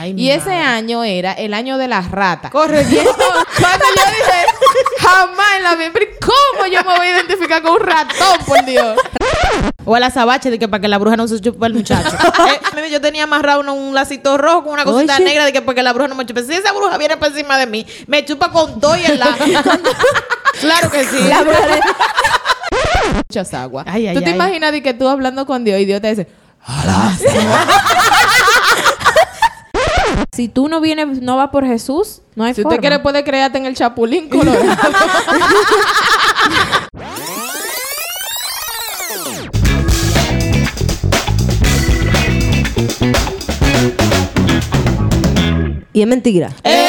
Ay, y ese madre. año era el año de las ratas. Corre, Y entonces, cuando yo dije, jamás en la vida, ¿cómo yo me voy a identificar con un ratón, por Dios? O a la sabache de que para que la bruja no se chupe al muchacho. Eh, yo tenía amarrado una- un lacito rojo con una cosita Oye. negra de que para que la bruja no me chupe. Si esa bruja viene por encima de mí, me chupa con todo y el lazo. claro que sí. La bruja de- Muchas aguas. Ay, ay, ¿Tú te imaginas de que tú hablando con Dios y Dios te dice, Si tú no vienes, no vas por Jesús, no hay si forma. usted quiere puede crearte en el chapulín colorado? Y es mentira. Eh.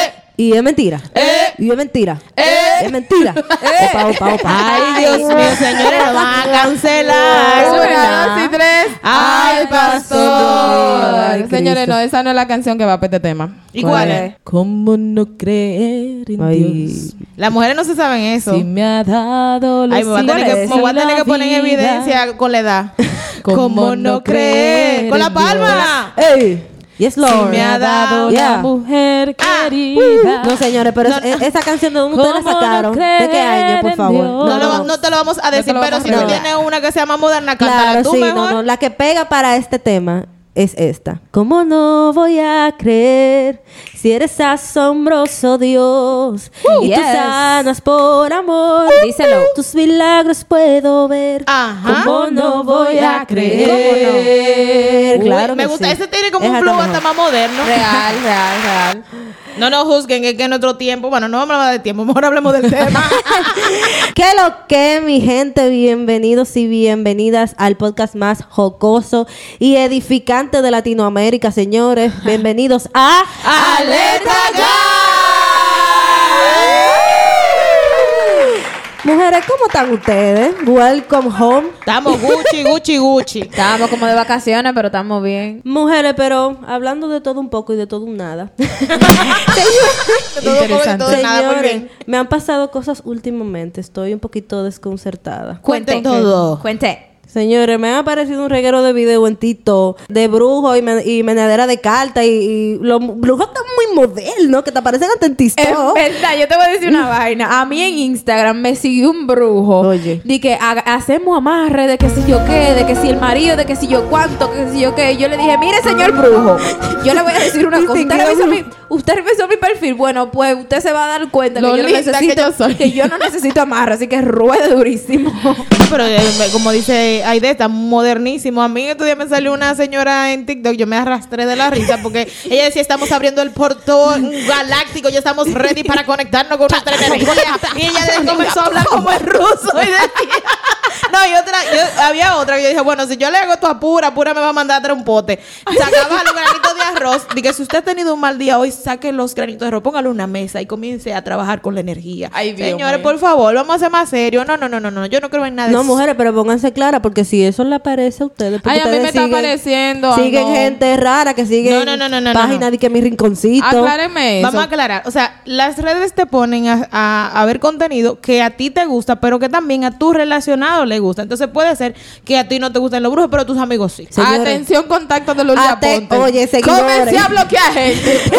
Y es mentira. Eh. Y es mentira. Eh. Y es mentira. Opa, opa, opa. Ay, Dios mío, señores, lo van a cancelar. Una, ¿verdad? dos y tres. Ay, ¡Ay, pastor! Ay, Señores, no, esa no es la canción que va para este tema. ¿Y cuál es? ¿Cómo no creer en Ay. Dios? Las mujeres no se saben eso. Si me ha dado los Ay, me voy a tener que, me voy a tener que poner en evidencia con la edad. ¿Cómo no creer Con la palma. ¡Ey! Yes, Si Lord. me ha dado Yeah. la mujer Ah, querida. No, señores, pero No, es- es- esa canción de dónde ustedes la ¿Cómo no sacaron. ¿De qué año, por favor? No, lo- no te lo vamos a decir, pero si tú tienes una que se llama Moderna, cántala Claro, tú sí, mejor. no, no. La que pega para este tema es esta. ¿Cómo no voy a creer si eres asombroso Dios? y tú yes. sanas por amor. Díselo. Tus milagros puedo ver. Ajá. ¿Cómo no voy a creer? Uy, Claro me que gusta. sí. Ese tiene como un flow hasta más moderno. Real, real, real. No nos juzguen, es que en nuestro tiempo, bueno, no vamos a hablar de tiempo, mejor hablemos del tema. ¿Qué lo que, mi gente? Bienvenidos y bienvenidas al podcast más jocoso y edificante de Latinoamérica, señores. Bienvenidos a ¡Alerta Mujeres, ¿cómo están ustedes? Welcome home. Estamos Gucci, Gucci, Gucci. Estábamos como de vacaciones, pero estamos bien. Mujeres, pero hablando de todo un poco y de todo un nada. Interesante. todo, nada, muy Señores, bien. me han pasado cosas últimamente. Estoy un poquito desconcertada. Cuenten todo. Cuente. Señores, me ha aparecido un reguero de video en Tito de brujo y, me- y menadera de carta y, y los brujos están muy modernos que te aparecen hasta en Es verdad, yo te voy a decir una vaina. A mí en Instagram me siguió un brujo. Oye. De que hacemos amarre, de que si yo qué, de que si el marido, de que si yo cuánto, que si yo qué. Yo le dije, mire, señor brujo, yo le voy a decir una cosa. Usted revisó, mi, usted revisó mi perfil. Bueno, pues usted se va a dar cuenta Lo que yo, no linda que necesito, yo soy. que yo no necesito amarre, así que ruede durísimo. Pero eh, como dice Aide, está modernísimo. A mí estos días me salió una señora en TikTok, yo me arrastré de la risa porque ella decía, estamos abriendo el portón galáctico, ya estamos ready para conectarnos con nuestra energía. Y ella de- comenzó a hablar como el ruso y decía... No, y otra, yo- había otra que yo dije, bueno, si yo le hago esto a pura, pura me va a mandar a traer un pote. Sacaba los granitos de arroz. Dije, si usted ha tenido un mal día hoy, saque los granitos de arroz, póngale una mesa y comience a trabajar con la energía. Ay, Dios Señores, por favor, vamos a ser más serios. No, no, no, no, no, yo no creo en nada de No, mujeres, pero pónganse claras porque si eso le aparece a ustedes. porque Ay, a mí me está siguen- apareciendo. Siguen no. gente rara que siguen No, no, no, no, no, páginas no. de que mi rinconcito. Acláreme eso. Vamos a aclarar. O sea, las redes te ponen a, a- a ver contenido que a ti te gusta, pero que también a tu relacionado le gusta. Entonces puede ser que a ti no te gusten los brujos, pero a tus amigos sí. Señores. Atención, contacto de los Ate- oye, seguidores. Comencé a bloquear gente.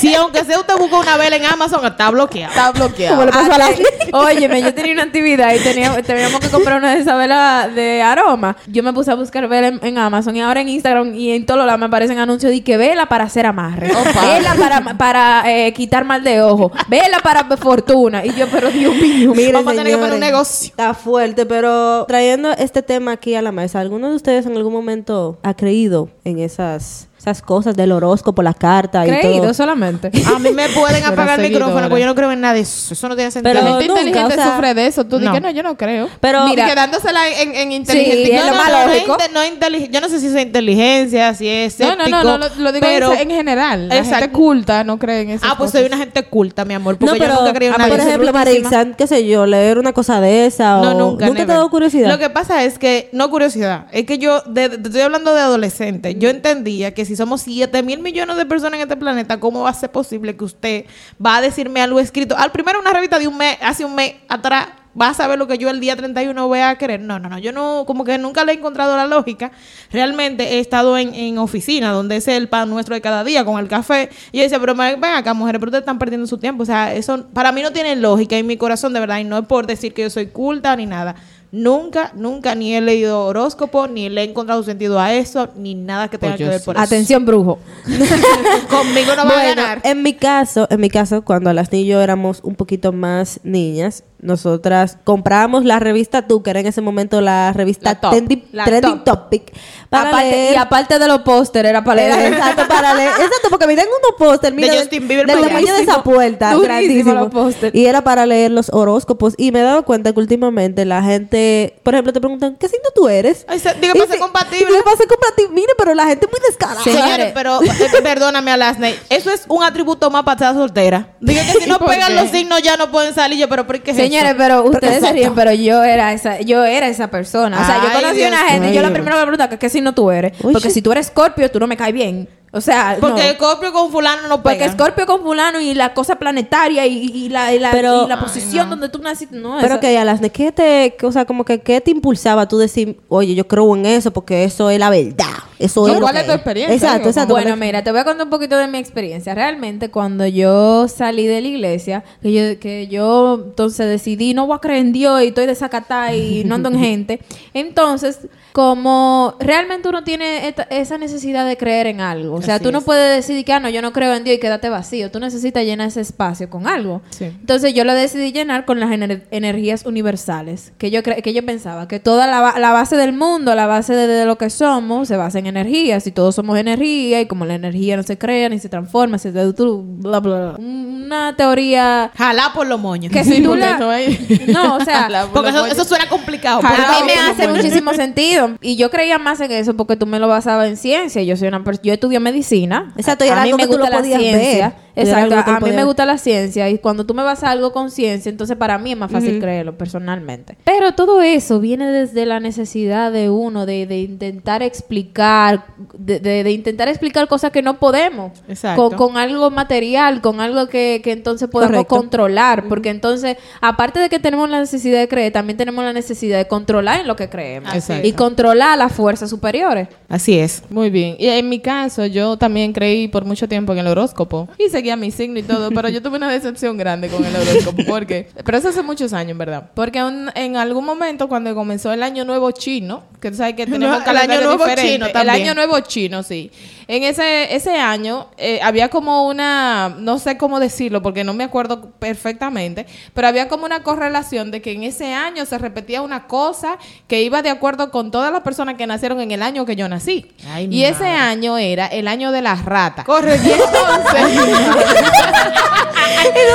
Si aunque sea usted busca una vela en Amazon, está bloqueado. Está bloqueado. Como le pasó a la... Óyeme, yo tenía una actividad y teníamos, teníamos que comprar una de esas velas de aroma. Yo me puse a buscar vela en, en Amazon y ahora en Instagram y en todos lados me aparecen anuncios de que vela para hacer amarre. Vela para, para eh, quitar mal de ojo. Vela para fortuna. Y yo, pero Dios mío. Miren, Vamos a tener que poner un señores, negocio. Está fuerte, pero trayendo este tema aquí a la mesa, ¿alguno de ustedes en algún momento ha creído en esas, esas cosas del horóscopo, la carta y Creído todo? solamente. A mí me pueden apagar el micrófono, porque yo no creo en nada de eso. Eso no tiene sentido. Pero la gente nunca, inteligente o sea, sufre de eso. Tú no. dices, no, yo no creo. Pero- Mira, quedándosela en, en inteligente. Sí, es no, lo no, más no, no, lógico. inte- no intelig- Yo no sé si es inteligencia, si es No, no, no, no, lo, lo digo en- pero... en, general. La gente culta no cree en eso. Ah, pues soy una gente culta, mi amor, No, porque yo pero, nunca creo en ah, nada por ejemplo, Brutísima. Marixa, qué sé yo, leer una cosa de esa o... No, nunca. ¿Nunca te dado curiosidad? Lo que pasa es que, no curiosidad, es que yo, te estoy hablando de adolescente, yo entendía que si somos 7 mil millones de personas en este planeta, ¿cómo va a ser posible que usted va a decirme algo escrito? Al primero una revista de un mes, hace un mes atrás, vas a ver lo que yo el día 31 voy a querer. No, no, no. Yo no, como que nunca le he encontrado la lógica. Realmente he estado en, en oficina, donde es el pan nuestro de cada día, con el café. Y yo decía, pero ven acá, mujeres, pero ustedes están perdiendo su tiempo. O sea, eso para mí no tiene lógica en mi corazón, de verdad. Y no es por decir que yo soy culta ni nada. Nunca, nunca ni he leído horóscopo, ni le he encontrado sentido a eso, ni nada que tenga Pues que ver sí. por eso. Atención, brujo. Conmigo no va a ganar. en mi caso, en mi caso, cuando las y yo éramos un poquito más niñas, nosotras comprábamos la revista Tú, que era en ese momento la revista La Top. Trending, La Trending Top. Topic. Para Aparte- leer- y aparte de los pósteres, era para leer. exacto, para leer. Exacto, porque me dan unos póster, mira, De del- Justin Bieber del para tamaño de esa puerta, grandísimo. Y era para leer los horóscopos. Y me he dado cuenta que últimamente la gente, por ejemplo, te preguntan, ¿qué signo tú eres? Ay, se- diga, Y pase si- compatible. Diga, pase compatible. Mire, pero la gente es muy descarada. Señores, pero eh, perdóname, Alasney. Eso es un atributo más para estar soltera. Diga que si no ¿Por pegan qué? los signos ya no pueden salir. Yo, pero ¿por qué Señores, pero ustedes se ríen, pero yo era esa, yo era esa persona. O sea, yo conocí a una Dios gente y yo la primera que me preguntaba, ¿qué signo tú eres? Uy, Porque si tú eres Scorpio, tú no me caes bien. O sea, Porque no. Scorpio con fulano no Porque pega. Scorpio con fulano y la cosa planetaria y, y la, y la, Pero- y la posición donde tú naciste, no. Pero eso- que, Alasne, ¿qué te, que, o sea, como que, ¿qué te impulsaba a tú decir, oye, yo creo en eso porque eso es la verdad? Eso es ¿cuál es tu experiencia? Exacto, exacto. Bueno, porque- mira, te voy a contar un poquito de mi experiencia. Realmente, cuando yo salí de la iglesia, que yo, que yo entonces decidí, no voy a creer en Dios y estoy desacatada y no ando en gente. Entonces, como realmente uno tiene esta- esa necesidad de creer en algo. O sea, Así tú no es. puedes decir que, ah, no, yo no creo en Dios y quédate vacío. Tú necesitas llenar ese espacio con algo. Sí. Entonces, yo lo decidí llenar con las ener- energías universales. Que yo, cre- que yo pensaba que toda la, ba- la base del mundo, la base de, de lo que somos, se basa en energías. Y todos somos energía. Y como la energía no se crea ni se transforma, se bla, bla, bla. Una teoría Jalá por los moños. que Sí, si tú porque la- eso ahí- No, o sea, Porque eso, los eso suena complicado. Jalá a mí me hace muchísimo sentido. Y yo creía más en eso porque tú me lo basabas en ciencia. Yo soy una persona, yo estudié medicina. Exacto, y a mí algo me que tú lo la podías ciencia. ver. Exacto, a mí me gusta la ciencia y cuando tú me basas algo con ciencia, entonces para mí es más fácil creerlo personalmente. Pero todo eso viene desde la necesidad de uno de, de intentar explicar, de, de- de intentar explicar cosas que no podemos. Exacto. Con, con algo material, con algo que, que entonces podemos Correcto. controlar. Porque entonces, aparte de que tenemos la necesidad de creer, también tenemos la necesidad de controlar en lo que creemos. Y controlar las fuerzas superiores. Así es. Muy bien. Y en mi caso, yo también creí por mucho tiempo en el horóscopo. Y seguía mi signo y todo. pero yo tuve una decepción grande con el horóscopo. porque Pero eso hace muchos años, en verdad. Porque un- en algún momento, cuando comenzó el año nuevo chino, que tú sabes que tenemos No, el calendario año nuevo diferente. chino El también. año nuevo chino, sí. En ese, ese año eh, había como una, no sé cómo decirlo, porque no me acuerdo perfectamente, pero había como una correlación de que en ese año se repetía una cosa que iba de acuerdo con todas las personas que nacieron en el año que yo nací. Ay, y ese madre. año era el año de las ratas. Corre, Y entonces,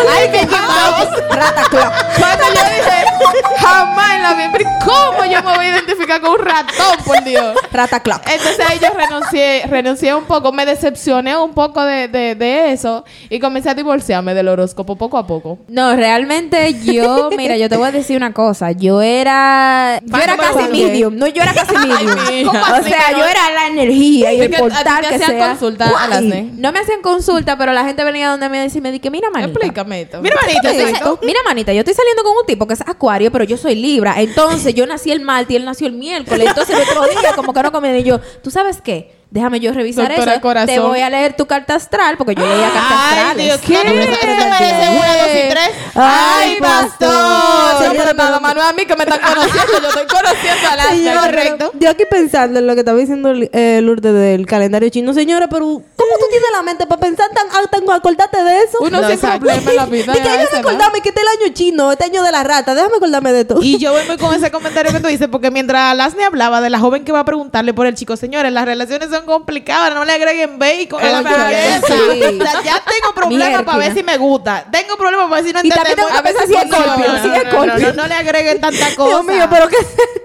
Ay, que vamos. cuando yo dije, jamás en la vida, ¿cómo yo me voy a identificar con un ratón, por Dios? Rata clock. Entonces ahí yo renuncié, renuncié un poco, me decepcioné un poco de, de, de eso y comencé a divorciarme del horóscopo poco a poco. No, realmente yo, mira, yo te voy a decir una cosa. Yo era. Yo era casi medium. No, yo era casi medium. mija. ¿Cómo o sea, yo era la energía y el portal que hacían sea. consulta a las ne- No me hacían consulta, pero la gente venía donde me decía, me dije, mira, manita. Explícame esto. Mira, manita, sa- mira, manita, yo estoy saliendo con un tipo que es acuario, pero yo soy libra. Entonces, yo nací el martes y él nació el miércoles. Entonces, el otro día, como que no conviene. Y yo, ¿tú sabes qué? Déjame yo revisar Doctora eso. Corazón. Te voy a leer tu carta astral, porque yo leía cartas Ay, astrales. Dios, ¿qué? ¿Tú me mereces una, dos y tres? Ay, pastor. No, Señora, pero nada más no a mí que me están conociendo, yo estoy conociendo a la correcto. Yo aquí pensando en lo que estaba diciendo eh, Lourdes del calendario chino. Señora, pero ¿cómo tú tienes la mente para pensar tan, ah, tan acordarte de eso? Uno No, exacto. problema en la vida. De que a hay que este es el año chino, este año de la rata. Déjame acordarme de todo. Y yo voy muy con ese comentario que tú dices, porque mientras Lasne hablaba de la joven que va a preguntarle por el chico, señores, las relaciones son complicadas, no le agreguen bacon a la sí. O sea, ya tengo problemas para ver si me gusta. Tengo problemas para ver si no entendemos. que pensar si es Scorpio, no, no, no, no, Scorpio. no, no le agreguen tanta cosa. Dios mío, pero qué.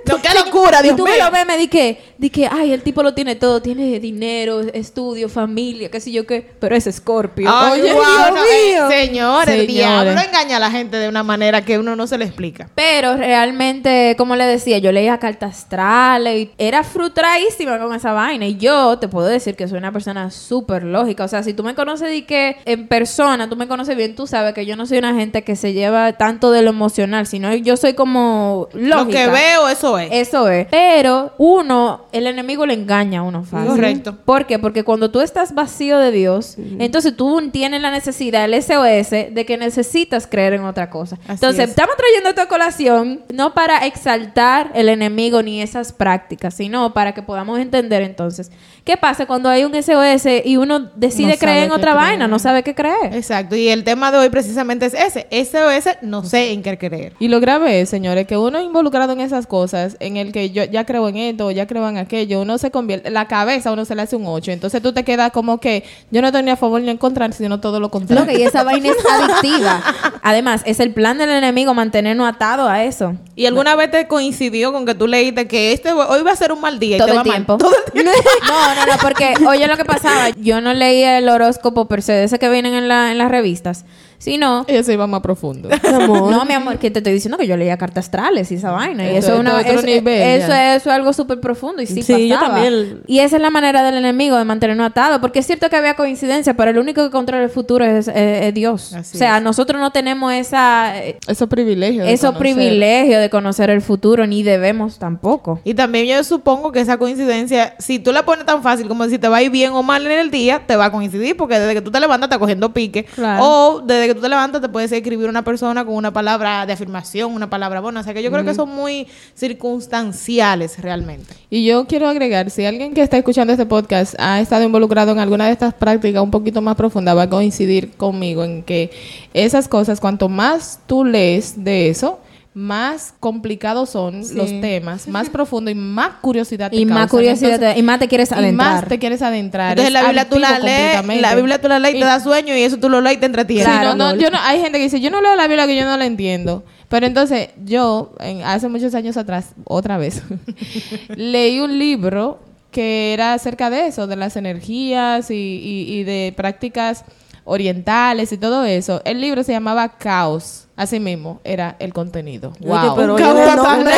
No, qué locura, Y Dios tú mío. me lo ves, me di que di que, ay, el tipo lo tiene todo, tiene dinero, estudio, familia, qué sé yo qué, pero es Scorpio. Ay, Oye, Dios no, eh, mío. señores, el Señores. diablo engaña a la gente de una manera que uno no se le explica. Pero realmente, como le decía, yo leía cartas astrales y era frustradísima con esa vaina. Y yo te puedo decir que soy una persona súper lógica. O sea, si tú me conoces y que en persona, tú me conoces bien, tú sabes que yo no soy una gente que se lleva tanto de lo emocional, sino yo soy como lógica. Lo que veo, eso es. Eso es. Pero uno, el enemigo le engaña a uno fácil. Correcto. ¿Por qué? Porque cuando tú estás vacío de Dios, entonces tú tienes la necesidad, el SOS, de que necesitas creer en otra cosa. Así entonces, es. estamos trayendo esta colación no para exaltar el enemigo ni esas prácticas, sino para que podamos entender entonces qué pasa cuando hay un SOS y uno decide No creer en otra creer. vaina, no sabe qué creer. Exacto. Y el tema de hoy precisamente es ese. SOS, no sé en qué creer. Y lo grave es, señores, que uno involucrado en esas cosas, en el que yo ya creo en esto, ya creo en aquello, uno se convierte, la cabeza a uno se le hace un 8. Entonces tú te quedas como que yo no estoy ni a favor ni en contra, sino todo lo contrario. Lo que y esa vaina es adictiva. Además, es el plan del enemigo mantenernos atados a eso. ¿Y alguna vez te coincidió con que tú leíste que este hoy va a ser un mal día y todo te el va mal? tiempo. Todo el tiempo. No, no, no, porque oye lo que pasaba. Yo no leía el horóscopo per se, ese que vienen en, la- en las revistas, sino... Ella se iba más profundo. No, mi amor, que te estoy diciendo que yo leía cartas astrales y esa vaina. Y eso es una, es otro eso, nivel, eso es, eso es algo súper profundo y sí, Sí, yo también. Y esa es la manera del enemigo de mantenernos atados. Porque es cierto que había coincidencia, pero el único que controla el futuro es, Dios. Así o sea, nosotros no tenemos esa, eh, Esos privilegios. esos conocer. privilegios de conocer el futuro, ni debemos tampoco. Y también yo supongo que esa coincidencia, si tú la pones tan fácil como si te va a ir bien o mal en el día, te va a coincidir, porque desde que tú te levantas estás cogiendo pique. Claro. O desde que tú te levantas te puedes escribir una persona con una palabra de afirmación, una palabra buena. O sea que yo creo que son muy circunstanciales realmente. Y yo quiero agregar, si alguien que está escuchando este podcast ha estado involucrado en alguna de estas prácticas un poquito más profunda, va a coincidir conmigo en que esas cosas, cuanto más tú lees de eso, más complicados son los temas, más profundo y más curiosidad te Y más curiosidad, Entonces, te- y más te quieres y adentrar. más te quieres adentrar. Entonces Es la Biblia tú la lees, la Biblia tú la lees y Y- te da sueño y eso tú lo lees y te entretiene. Sí, Claro, no, no, Lol. yo no, hay gente que dice, yo no leo la Biblia que yo no la entiendo. Pero entonces, yo, en- hace muchos años atrás, otra vez, leí un libro que era acerca de eso, de las energías y, y- y de prácticas orientales y todo eso. El libro se llamaba Caos. Así mismo, era el contenido. Oye, Wow. pero Un oye, caos no, hombre.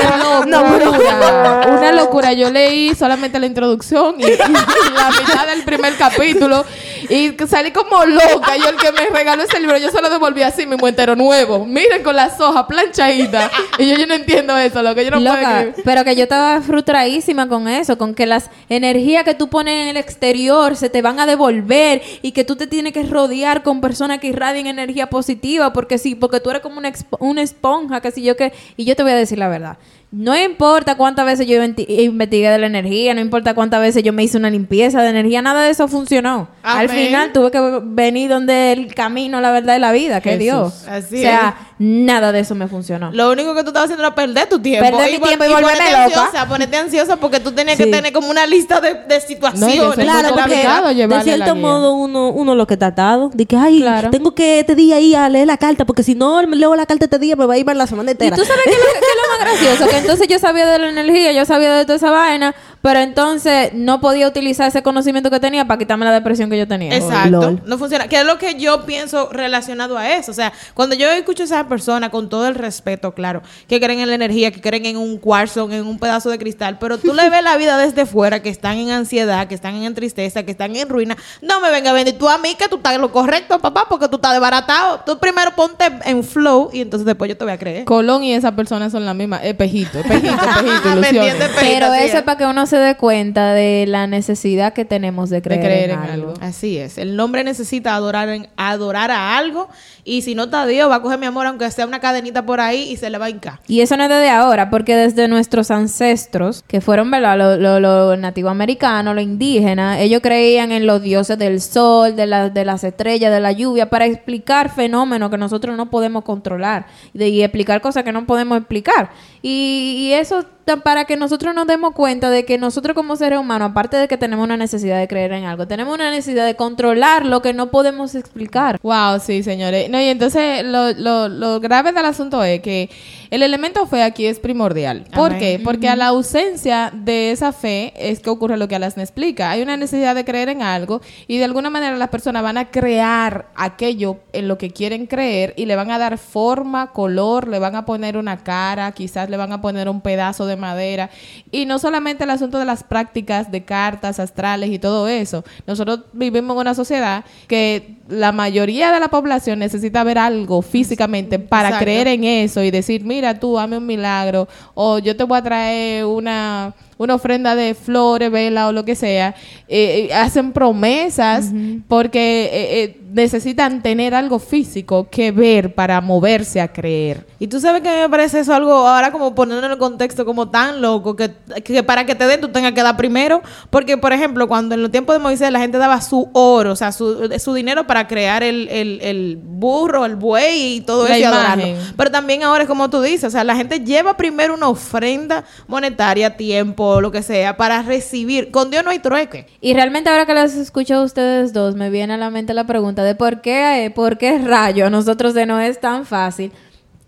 Una locura, una locura. Yo leí solamente la introducción y, y la mitad del primer capítulo y salí como loca. Yo el que me regaló ese libro, yo se lo devolví así mismo entero nuevo. Miren con las hojas planchaditas. Y yo, yo no entiendo eso, lo que yo no puedo Loca, creer. pero que yo estaba frustradísima con eso, con que las energías que tú pones en el exterior se te van a devolver y que tú te tienes que rodear con personas que irradien energía positiva, porque sí, porque tú eres como una, expo- una esponja, que si yo que... Y yo te voy a decir la verdad. No importa cuántas veces yo investigué de la energía, no importa cuántas veces yo me hice una limpieza de energía, nada de eso funcionó. Al final tuve que venir donde el camino, la verdad de la vida, que es Jesús. Dios. Así o sea, nada de eso me funcionó. Lo único que tú estabas haciendo era perder tu tiempo. Perder mi tiempo y volverme ponerte loca. ansiosa, ponerte ansiosa porque tú tenías Sí. que tener como una lista de, de No, y situaciones. de Claro, porque de cierto modo uno, uno lo que está atado. De que, ay, Claro. tengo que este día ir a leer la carta, porque si no leo la carta este día me va a ir mal la semana Y entera. tú sabes qué es lo, qué es lo más gracioso, que entonces yo sabía de la energía, yo sabía de toda esa vaina, pero entonces no podía utilizar ese conocimiento que tenía para quitarme la depresión que yo tenía. Exacto. Lol. No funciona. Que es lo que yo pienso relacionado a eso. O sea, cuando yo escucho a esas personas, con todo el respeto, claro, que creen en la energía, que creen en un cuarzo, en un pedazo de cristal, pero tú le ves la vida desde fuera, que están en ansiedad, que están en tristeza, que están en ruina. No me venga a venir tú a mí que tú estás en lo correcto, papá, porque tú estás desbaratado. Tú primero ponte en flow y entonces después yo te voy a creer. Colón y esa persona son la misma. Espejito, espejito, espejito, ¿Me ilusiones. Pero eso es. es para que uno se dé cuenta de la necesidad que tenemos de creer, creer en, en algo. algo. Así es. El hombre necesita adorar, en- adorar a algo y si no está Dios, va a coger mi amor, aunque sea una cadenita por ahí y se le va a hincar. Y eso no es desde ahora, porque desde nuestros ancestros, que fueron, ¿verdad? Los lo, lo nativoamericanos, los indígenas, ellos creían en los dioses del sol, de, la- de las estrellas, de la lluvia, para explicar fenómenos que nosotros no podemos controlar y, de- y explicar cosas que no podemos explicar. Y, y eso para que nosotros nos demos cuenta de que nosotros como seres humanos, aparte de que tenemos una necesidad de creer en algo, tenemos una necesidad de controlar lo que no podemos explicar. Wow, sí, señores. No, y entonces lo, lo, lo grave del asunto es que el elemento fe aquí es primordial. ¿Por Amén. qué? Porque a la ausencia de esa fe es que ocurre lo que Alasna explica. Hay una necesidad de creer en algo y de alguna manera las personas van a crear aquello en lo que quieren creer y le van a dar forma, color, le van a poner una cara, quizás le van a poner un pedazo de madera. Y no solamente el asunto de las prácticas de cartas astrales y todo eso. Nosotros vivimos en una sociedad que la mayoría de la población necesita ver algo físicamente para Exacto. creer en eso y decir, mira tú, hazme un milagro, o yo te voy a traer una, una ofrenda de flores, vela o lo que sea. Eh, eh, hacen promesas porque eh, eh, necesitan tener algo físico que ver para moverse a creer. Y tú sabes que a mí me parece eso algo ahora como ponerlo en el contexto como tan loco que, que para que te den tú tengas que dar primero. Porque, por ejemplo, cuando en los tiempos de Moisés la gente daba su oro, o sea, su, su dinero para crear el, el- el burro, el buey y todo La eso imagen. Pero también ahora es como tú dices, o sea, la gente lleva primero una ofrenda monetaria, tiempo, lo que sea, para recibir. Con Dios no hay trueque. Y realmente ahora que las escucho a ustedes dos, me viene a la mente la pregunta de por qué, eh, por qué rayo a nosotros de no es tan fácil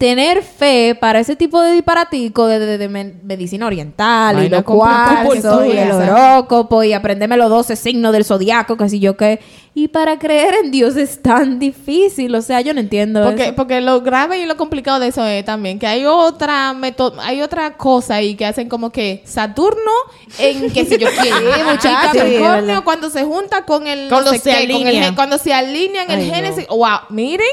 tener fe para ese tipo de disparatico de, de- de medicina oriental y Vaina los cuarzos y el horóscopo y aprenderme los 12 signos del zodiaco, que si yo qué. Y para creer en Dios es tan difícil, o sea, yo no entiendo Porque, eso. porque lo grave y lo complicado de eso es también que hay otra hay otra cosa ahí que hacen como que Saturno en que si yo quiero Sí, Capricornio cuando se junta con el Cuando no sé se qué, con el alinea. cuando se alinean el Ay, no. Génesis wow miren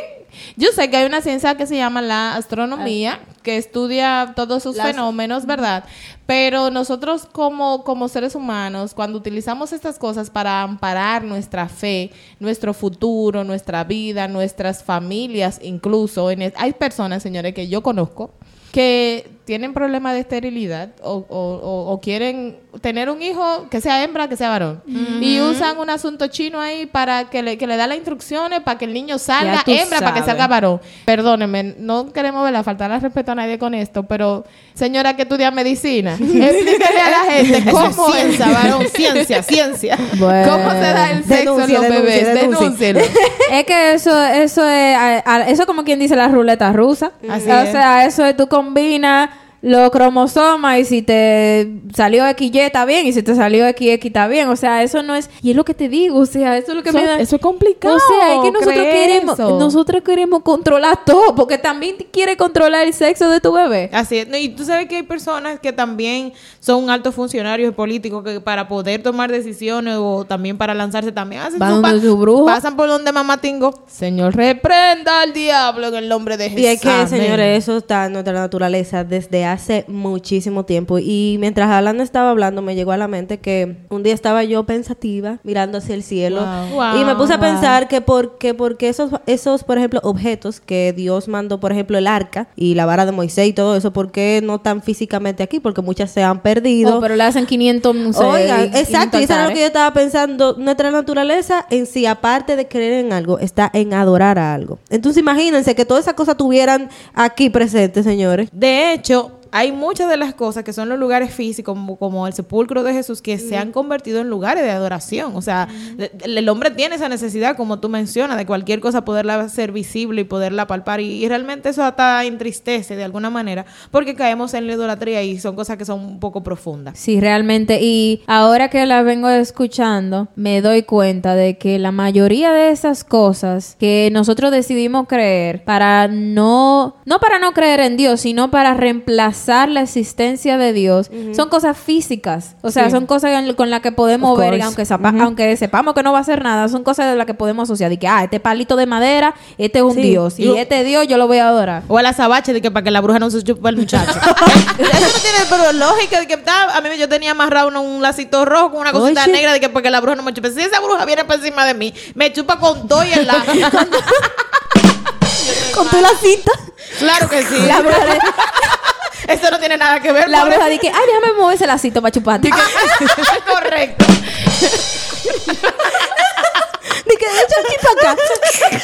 yo sé que hay una ciencia que se llama la astronomía que estudia todos esos Las- fenómenos, ¿verdad? Pero nosotros como, como seres humanos, cuando utilizamos estas cosas para amparar nuestra fe, nuestro futuro, nuestra vida, nuestras familias, incluso, en hay personas, señores, que yo conozco, que tienen problemas de esterilidad o, o- o- o quieren tener un hijo que sea hembra, que sea varón. Y usan un asunto chino ahí para que le, que le da las instrucciones para que el niño salga hembra, para que sabes. salga varón. Perdónenme, no queremos verla faltar al respeto a nadie con esto, pero señora que estudia medicina, explíquele a la gente cómo es ciencia, varón, ciencia, ciencia. Bueno. ¿Cómo se da el sexo Denuncie, en los denuncie, bebés? Denúncielo. Es que eso, eso es, a- a- eso es como quien dice la ruleta rusa. Así o es. sea, eso es tú combinas los cromosomas y si te salió XY está bien y si te salió XX está bien. O sea, eso no es... Y es lo que te digo, o sea, eso es lo que Eso, me da... eso es complicado. O sea, es que nosotros queremos, eso. nosotros queremos controlar todo, porque también quiere controlar el sexo de tu bebé. Así es. No, y tú sabes que hay personas que también son altos funcionarios políticos que para poder tomar decisiones o también para lanzarse también hacen Van su su brujo. pasan por donde mamá tingo. Señor, reprenda al diablo en el nombre de Jesús. Y es que, Amén. señores, eso está en nuestra naturaleza desde hace muchísimo tiempo. Y mientras Alana estaba hablando, me llegó a la mente que un día estaba yo pensativa, mirando hacia el cielo. Wow. y me puse a pensar que porque, porque esos, esos, por ejemplo, objetos que Dios mandó, por ejemplo, el arca y la vara de Moisés y todo eso, ¿por qué no están físicamente aquí? Porque muchas se han perdido. Oh, pero le hacen 500 museos. Oigan, y 500 exacto, y eso era lo que yo estaba pensando. Nuestra naturaleza en sí, aparte de creer en algo, está en adorar a algo. Entonces imagínense que todas esas cosas tuvieran aquí presentes, señores. De hecho, hay muchas de las cosas que son los lugares físicos, como, como el sepulcro de Jesús, que se han convertido en lugares de adoración. O sea, de- el hombre tiene esa necesidad, como tú mencionas, de cualquier cosa poderla hacer visible y poderla palpar. Y, y realmente eso hasta entristece de alguna manera, porque caemos en la idolatría y son cosas que son un poco profundas. Sí, realmente. Y ahora que la vengo escuchando, me doy cuenta de que la mayoría de esas cosas que nosotros decidimos creer para no, no para no creer en Dios, sino para reemplazar la existencia de Dios, son cosas físicas. O sea, son cosas con las que podemos Of ver, course. aunque, sepa- aunque sepamos que no va a hacer nada, son cosas de las que podemos asociar. Y que, ah, este palito de madera, este es un Sí. Dios. Y Yo- este Dios yo lo voy a adorar. O a la sabache de que para que la bruja no se chupe el muchacho. Eso no tiene pero lógica de que a mí yo tenía amarrado un, un lacito rojo con una cosita Oye. negra de que para que la bruja no me chupe. Si esa bruja viene por encima de mí, me chupa con todo y el la. Con tu la cita. claro que sí. La bruja, Eso no tiene nada que ver. la bruja dice, ay, déjame mover ese lacito para chuparte. Correcto. Ni que de hecho aquí para acá.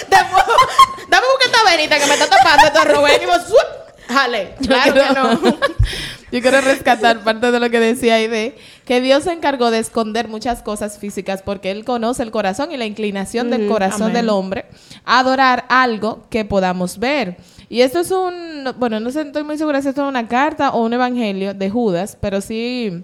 Después, dame buscar esta venita que me está tapando esto Rubén y vos. Jale. Claro que no. Yo quiero rescatar parte de lo que decía Aide, que Dios se encargó de esconder muchas cosas físicas porque Él conoce el corazón y la inclinación del corazón amén. del hombre a adorar algo que podamos ver. Y esto es un, bueno, no sé, estoy muy segura si esto es una carta o un evangelio de Judas, pero sí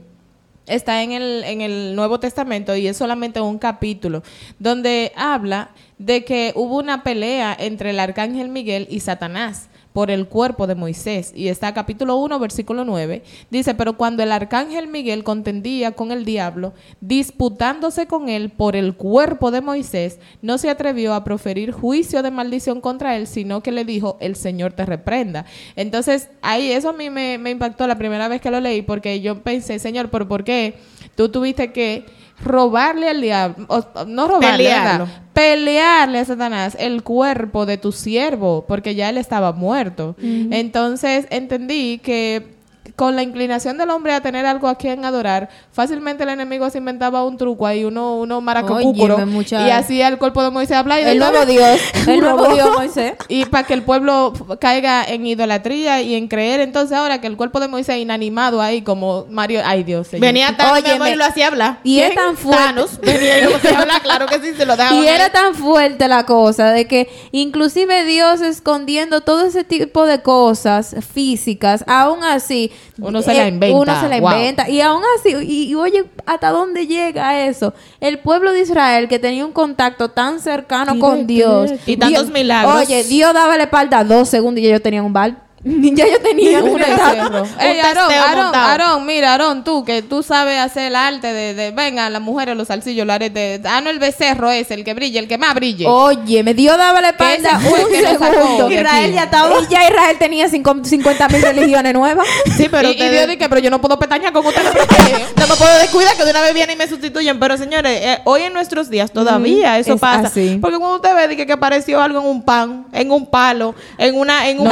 está en el, en el Nuevo Testamento y es solamente un capítulo donde habla de que hubo una pelea entre el arcángel Miguel y Satanás por el cuerpo de Moisés. Y está capítulo 1, versículo 9. Dice, pero cuando el arcángel Miguel contendía con el diablo, disputándose con él por el cuerpo de Moisés, no se atrevió a proferir juicio de maldición contra él, sino que le dijo, el Señor te reprenda. Entonces, ahí eso a mí me, impactó la primera vez que lo leí, porque yo pensé, Señor, ¿pero por qué tú tuviste que robarle al diablo? O- no robarle, Pelearlo. pelearle a Satanás el cuerpo de tu siervo, porque ya él estaba muerto. Entonces entendí que con la inclinación del hombre a tener algo a quien adorar, fácilmente el enemigo se inventaba un truco ahí, uno, uno maracocúcuro, y hacía el cuerpo de Moisés hablar y El nuevo Dios. El nuevo Dios, Moisés. Y para que el pueblo caiga en idolatría y en creer, entonces ahora que el cuerpo de Moisés inanimado ahí como Mario, ay Dios, señor. Venía Óyeme. amor, y lo hacía hablar. Y es tan fuerte. Thanos venía y lo hacía hablar, claro que sí, se lo dejaba. Y era tan fuerte la cosa de que inclusive Dios escondiendo todo ese tipo de cosas físicas, aún así eh, Uno se la inventa. Uno se la Wow. inventa y aún así y, y oye hasta dónde llega eso. El pueblo de Israel que tenía un contacto tan cercano con Dios Y tantos Dios- milagros. Oye, Dios daba la espalda dos segundos y ya yo tenía un bal. ya yo tenía un becerro. Ey, Aarón, mira, Aarón, tú que tú sabes hacer el arte de, de venga, las mujeres, los salsillos, los aretes. Ah, no, el becerro es el que brille, el que más brille. Oye, me dio daba la espalda un lo segundo. de Israel aquí. ya estaba. Y ya Israel tenía cinco- 50 mil religiones nuevas. Sí, pero y, y Dios dice, pero yo no puedo pestañear con ustedes. No me puedo descuidar que de una vez vienen y me sustituyen. Pero señores, eh, hoy en nuestros días todavía eso es pasa. así. Porque cuando usted ve de que, que apareció algo en un pan, en un palo, en una, en un No,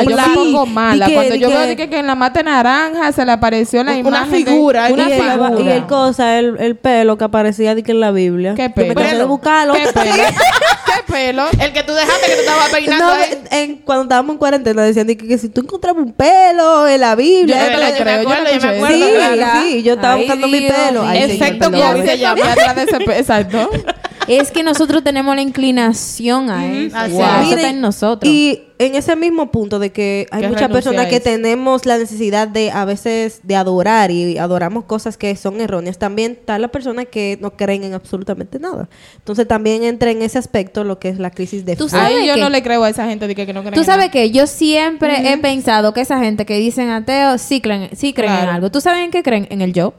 mala. Que- Cuando yo que- veo de que, que en la mata naranja se le apareció la Una imagen. de- figura, una y, el, figura. y el cosa, el, el pelo que aparecía de que en la Biblia. ¿Qué Yo me pelo? de buscarlo. ¿Qué pelo? ¿Qué pelo? el que tú dejaste que tú estabas peinando No, ahí. en- cuando estábamos en cuarentena decían de que, que si tú encontrabas un pelo en la Biblia. creo, yo no acuerdo, yo me escuché eso. acuerdo, sí, claro. sí, yo estaba Ay, buscando mi pelo. Ay, Efecto. COVID se llama Exacto. Es que nosotros tenemos la inclinación a eso. Wow, eso está en nosotros. Y en ese mismo punto de que hay Que muchas personas que tenemos la necesidad de a veces de adorar y adoramos cosas que son erróneas, también están las personas que no creen en absolutamente nada. Entonces también entra en ese aspecto lo que es la crisis de Tú fe. sabes Ahí yo qué? no le creo a esa gente de que, que no creen Tú en sabes nada. que yo siempre he pensado que esa gente que dicen ateos sí creen, sí creen en algo. ¿Tú sabes en qué creen? En el yo.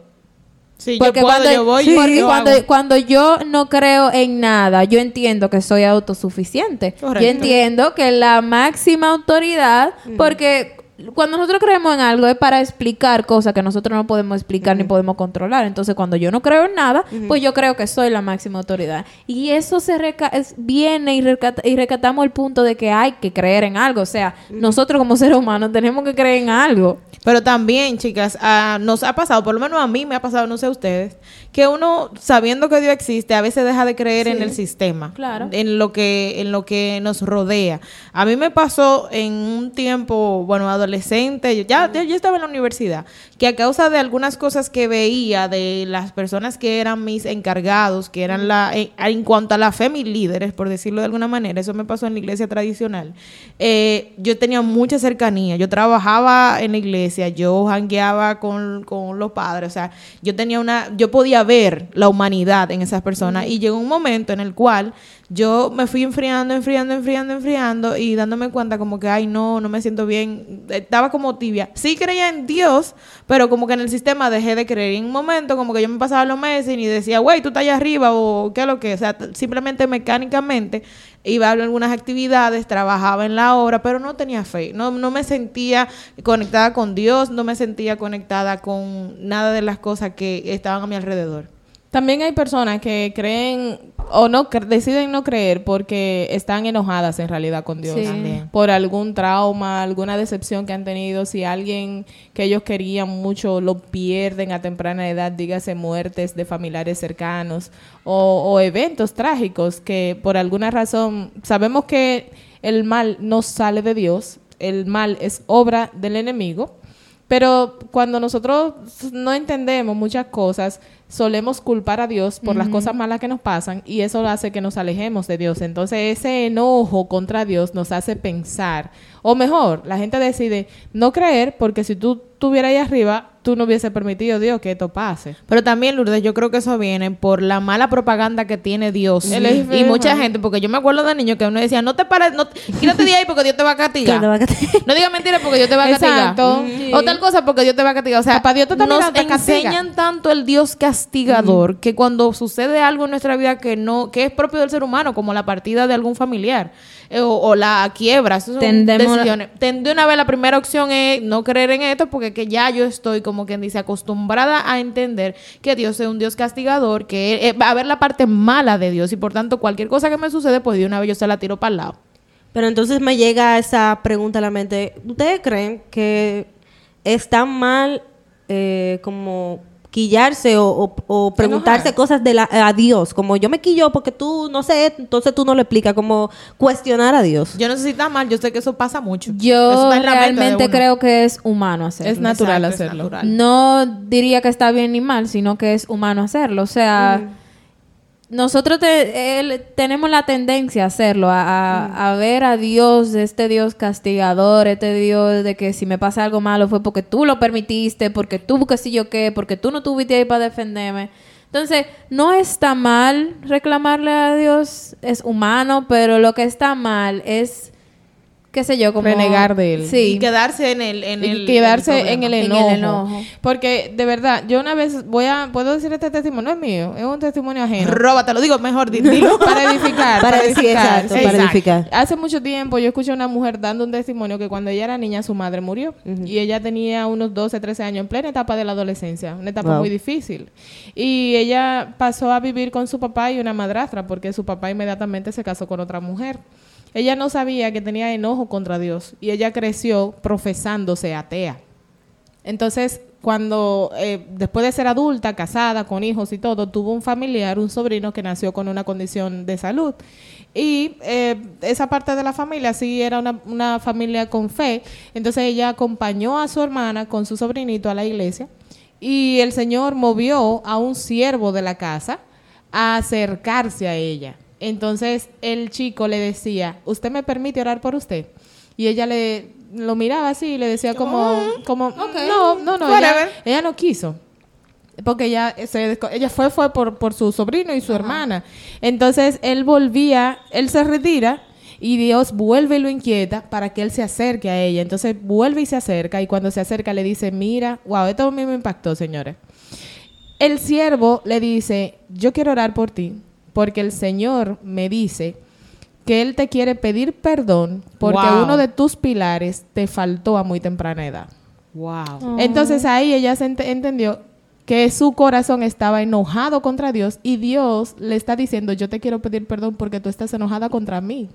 Sí, Porque yo puedo, cuando, yo voy, sí, yo porque hago. cuando, cuando yo no creo en nada, yo entiendo que soy autosuficiente. Correcto. Yo entiendo que la máxima autoridad, porque cuando nosotros creemos en algo es para explicar cosas que nosotros no podemos explicar ni podemos controlar. Entonces, cuando yo no creo en nada, pues yo creo que soy la máxima autoridad. Y eso se reca- es- viene y, recata- y recatamos el punto de que hay que creer en algo. O sea, nosotros como seres humanos tenemos que creer en algo. Pero también, chicas, nos ha pasado, por lo menos a mí me ha pasado, no sé a ustedes, que uno, sabiendo que Dios existe, a veces deja de creer en el sistema. claro. En lo que, en lo que nos rodea. A mí me pasó en un tiempo, bueno, adolescente, yo ya, ya- yo estaba en la universidad, que a causa de algunas cosas que veía de las personas que eran mis encargados, que eran la, en, en cuanto a la fe, mis líderes, por decirlo de alguna manera, eso me pasó en la iglesia tradicional, eh, yo tenía mucha cercanía, yo trabajaba en la iglesia, yo jangueaba con, con los padres, o sea, yo tenía una, yo podía ver la humanidad en esas personas y llegó un momento en el cual yo me fui enfriando, enfriando, enfriando, enfriando y dándome cuenta como que, ay, no, no me siento bien, estaba como tibia. Sí creía en Dios, pero como que en el sistema dejé de creer. En un momento como que yo me pasaba los meses y decía, güey, tú estás allá arriba o qué es lo que, o sea, simplemente mecánicamente iba a algunas actividades, trabajaba en la obra, pero no tenía fe, no, no me sentía conectada con Dios, no me sentía conectada con nada de las cosas que estaban a mi alrededor. También hay personas que creen o no cre- deciden no creer porque están enojadas en realidad con Dios. Sí. También. Por algún trauma, alguna decepción que han tenido, si alguien que ellos querían mucho lo pierden a temprana edad, dígase muertes de familiares cercanos o, o eventos trágicos que por alguna razón sabemos que el mal no sale de Dios, el mal es obra del enemigo Pero cuando nosotros no entendemos muchas cosas, solemos culpar a Dios por las cosas malas que nos pasan y eso hace que nos alejemos de Dios. Entonces ese enojo contra Dios nos hace pensar, o mejor, la gente decide no creer porque si tú estuvieras ahí arriba, tú no hubiese permitido Dios que esto pase. Pero también, Lourdes, yo creo que eso viene por la mala propaganda que tiene Dios. Él es- Y mucha gente, porque yo me acuerdo de niño que uno decía, no te pares, no, quítate de ahí porque Dios te va a castigar. Que te va a castigar. No digas mentiras porque Dios te va a Exacto. castigar. Sí. O tal cosa porque Dios te va a castigar. O sea, Papá Dios te nos enseñan tanto el Dios castigador que cuando sucede algo en nuestra vida que no que es propio del ser humano, como la partida de algún familiar eh, o, o la quiebra, eso son Tendemos- decisiones. Ten- de una vez la primera opción es no creer en esto porque que ya yo estoy como quien dice acostumbrada a entender que Dios es un Dios castigador, que eh, va a ver la parte mala de Dios y por tanto cualquier cosa que me sucede pues de una vez yo se la tiro para el lado. Pero entonces me llega esa pregunta a la mente. ¿Ustedes creen que está mal eh, como quillarse o, o- o preguntarse Enojar. cosas de la, a Dios? Como yo me quillo porque tú no sé, entonces tú no lo explicas. Como cuestionar a Dios. Yo no sé si está mal, yo sé que eso pasa mucho. Yo realmente creo que es humano hacerlo. Es natural Exacto, es hacerlo. natural. No diría que está bien ni mal, sino que es humano hacerlo. O sea, nosotros te- él- tenemos la tendencia a hacerlo, a, a- a ver a Dios, este Dios castigador, este Dios de que si me pasa algo malo fue porque tú lo permitiste, porque tú que si yo qué, porque tú no estuviste ahí para defenderme. Entonces, no está mal reclamarle a Dios, es humano, pero lo que está mal es, qué sé yo, como... Renegar de él. Sí. Y quedarse en el en y el quedarse en el, En el enojo. Porque de verdad, yo una vez voy a, puedo decir este testimonio, no es mío, es un testimonio ajeno. Róbate, lo digo mejor, di- dilo. para edificar. Para edificar. exacto, para edificar. Hace mucho tiempo yo escuché a una mujer dando un testimonio que cuando ella era niña su madre murió. Y ella tenía unos 12, 13 años en plena etapa de la adolescencia. Una etapa Wow. muy difícil. Y ella pasó a vivir con su papá y una madrastra porque su papá inmediatamente se casó con otra mujer. Ella no sabía que tenía enojo contra Dios y ella creció profesándose atea. Entonces, cuando eh, después de ser adulta, casada, con hijos y todo, tuvo un familiar, un sobrino que nació con una condición de salud. Y eh, esa parte de la familia sí era una, una familia con fe. Entonces ella acompañó a su hermana con su sobrinito a la iglesia y el Señor movió a un siervo de la casa a acercarse a ella. Entonces el chico le decía, ¿usted me permite orar por usted? Y ella le lo miraba así y le decía como, como no, no, no, ella, no quiso. Porque ella, se, ella fue, fue por, por su sobrino y su hermana. Entonces él volvía, él se retira y Dios vuelve y lo inquieta para que él se acerque a ella. Entonces vuelve y se acerca y cuando se acerca le dice, mira, wow, esto a mí me impactó, señores. El siervo le dice, yo quiero orar por ti porque el Señor me dice que Él te quiere pedir perdón porque Wow. uno de tus pilares te faltó a muy temprana edad. Wow. Entonces ahí ella se ent- entendió que su corazón estaba enojado contra Dios y Dios le está diciendo, yo te quiero pedir perdón porque tú estás enojada contra mí.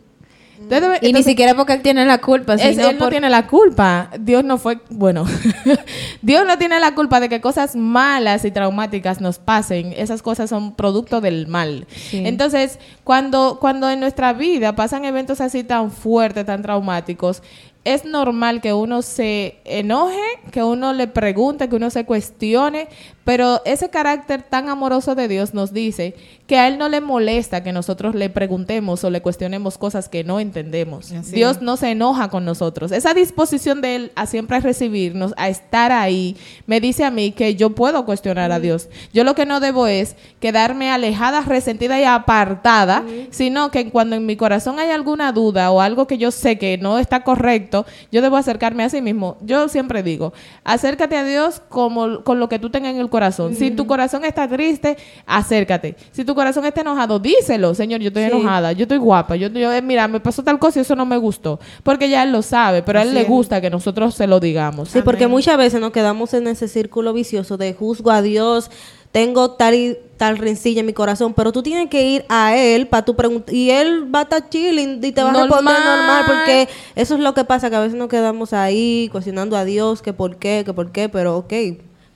Entonces, Y ni siquiera porque él tiene la culpa, es- sino él no tiene la culpa. Dios no fue, bueno, Dios no tiene la culpa de que cosas malas y traumáticas nos pasen. Esas cosas son producto del mal. Entonces, cuando, cuando en nuestra vida pasan eventos así tan fuertes, tan traumáticos, es normal que uno se enoje, que uno le pregunte, que uno se cuestione, pero ese carácter tan amoroso de Dios nos dice que a Él no le molesta que nosotros le preguntemos o le cuestionemos cosas que no entendemos. Así Dios no se enoja con nosotros. Esa disposición de Él a siempre recibirnos, a estar ahí, me dice a mí que yo puedo cuestionar a Dios. Yo lo que no debo es quedarme alejada, resentida y apartada, sino que cuando en mi corazón hay alguna duda o algo que yo sé que no está correcto, yo debo acercarme a sí mismo. Yo siempre digo, acércate a Dios como, con lo que tú tengas en el corazón. Si tu corazón está triste, acércate. Si tu corazón está enojado, díselo, Señor, yo estoy Sí. enojada, yo estoy guapa, yo, yo, eh, mira, me pasó tal cosa y eso no me gustó. Porque ya Él lo sabe, pero a Él le es. gusta que nosotros se lo digamos. Sí, porque muchas veces nos quedamos en ese círculo vicioso de juzgo a Dios, tengo tal y tal rencilla en mi corazón, pero tú tienes que ir a él para tu pregunta y él va a estar chilling y te va a responder Normal. normal porque eso es lo que pasa que a veces nos quedamos ahí cuestionando a Dios que por qué, que por qué, pero ok,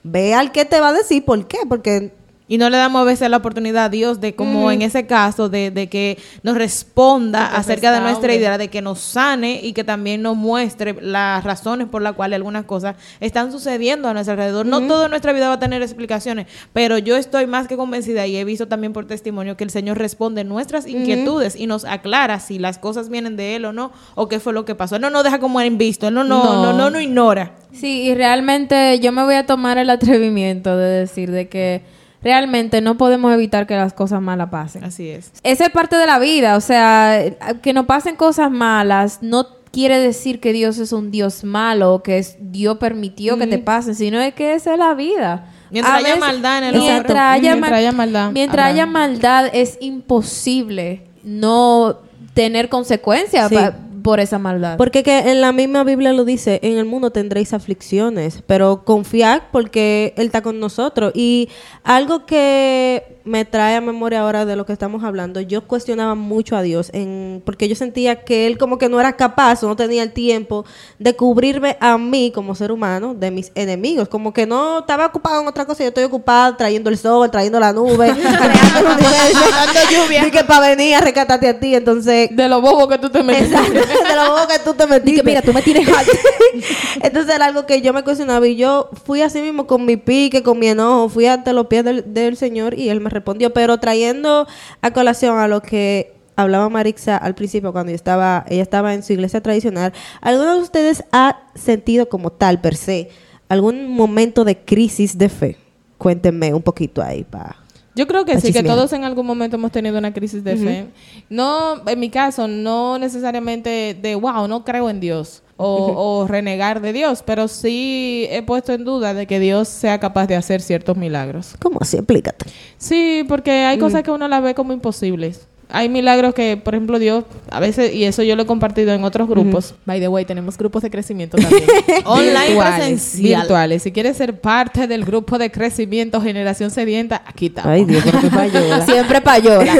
ve al que te va a decir por qué, porque Y no le damos a veces la oportunidad a Dios de, como en ese caso, de, de que nos responda Que acerca de nuestra idea, de que nos sane y que también nos muestre las razones por las cuales algunas cosas están sucediendo a nuestro alrededor. No toda nuestra vida va a tener explicaciones, pero yo estoy más que convencida y he visto también por testimonio que el Señor responde nuestras inquietudes y nos aclara si las cosas vienen de Él o no, o qué fue lo que pasó. Él no nos deja como en visto, Él no no, no, No. no, no ignora. Sí, y realmente yo me voy a tomar el atrevimiento de decir de que realmente no podemos evitar que las cosas malas pasen. Así es. Esa es parte de la vida, o sea, que nos pasen cosas malas no quiere decir que Dios es un Dios malo o que es- Dios permitió que te pasen, sino es que esa es la vida. Mientras haya maldad en el mientras haya, Mientras haya maldad, mientras haya maldad es imposible no tener consecuencias Sí. Por esa maldad. Porque que en la misma Biblia lo dice, en el mundo tendréis aflicciones, pero confiad porque Él está con nosotros. Y algo que me trae a memoria ahora de lo que estamos hablando, yo cuestionaba mucho a Dios, en, porque yo sentía que Él como que no era capaz, o no tenía el tiempo de cubrirme a mí como ser humano de mis enemigos, como que no estaba ocupado en otra cosa, yo estoy ocupada trayendo el sol, trayendo la nube, creando el universo, Dando lluvia. y que para venir a rescatarte a ti, entonces De lo bobo que tú te metes. Exacto, de lo bobo que tú te metiste. mira, tú me tienes alto. Entonces era algo que yo me cuestionaba y yo fui así mismo con mi pique, con mi enojo, fui ante los pies del, del Señor y Él me respondió. Pero trayendo a colación a lo que hablaba Marixa al principio cuando estaba, ella estaba en su iglesia tradicional, ¿alguno de ustedes ha sentido como tal, per se, algún momento de crisis de fe? Cuéntenme un poquito ahí, pa. Yo creo que sí, que todos en algún momento hemos tenido una crisis de fe. No, en mi caso, no necesariamente de, wow, no creo en Dios o, o renegar de Dios, pero sí he puesto en duda de que Dios sea capaz de hacer ciertos milagros. ¿Cómo así? Explícate. Sí, porque hay cosas que uno las ve como imposibles. Hay milagros que, por ejemplo, Dios, a veces, y eso yo lo he compartido en otros grupos. By the way, tenemos grupos de crecimiento también. Online Virtuales, presencial. Virtuales. Si quieres ser parte del grupo de crecimiento Generación Sedienta, aquí estamos. Ay, Dios, pero qué payola. Siempre payola.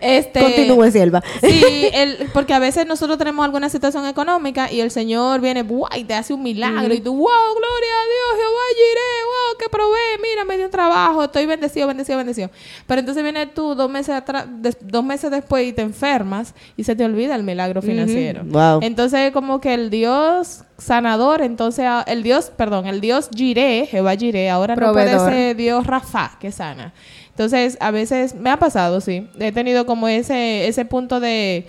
Este, Continúe, Sierva. Sí, el, porque a veces nosotros tenemos alguna situación económica y el Señor viene ¡buah! y te hace un milagro y tú, wow, gloria a Dios, Jehová Jireh, wow, que probé, mira, me dio un trabajo, estoy bendecido, bendecido, bendecido. Pero entonces viene tú dos meses atrás, des- dos meses después y te enfermas y se te olvida el milagro financiero. Wow. Entonces como que el Dios sanador, entonces a- el Dios, perdón, el Dios Jireh, Jehová Jireh, ahora no Proveedor. puede ser Dios Rafa, que sana. Entonces, a veces me ha pasado, sí. He tenido como ese, ese punto de,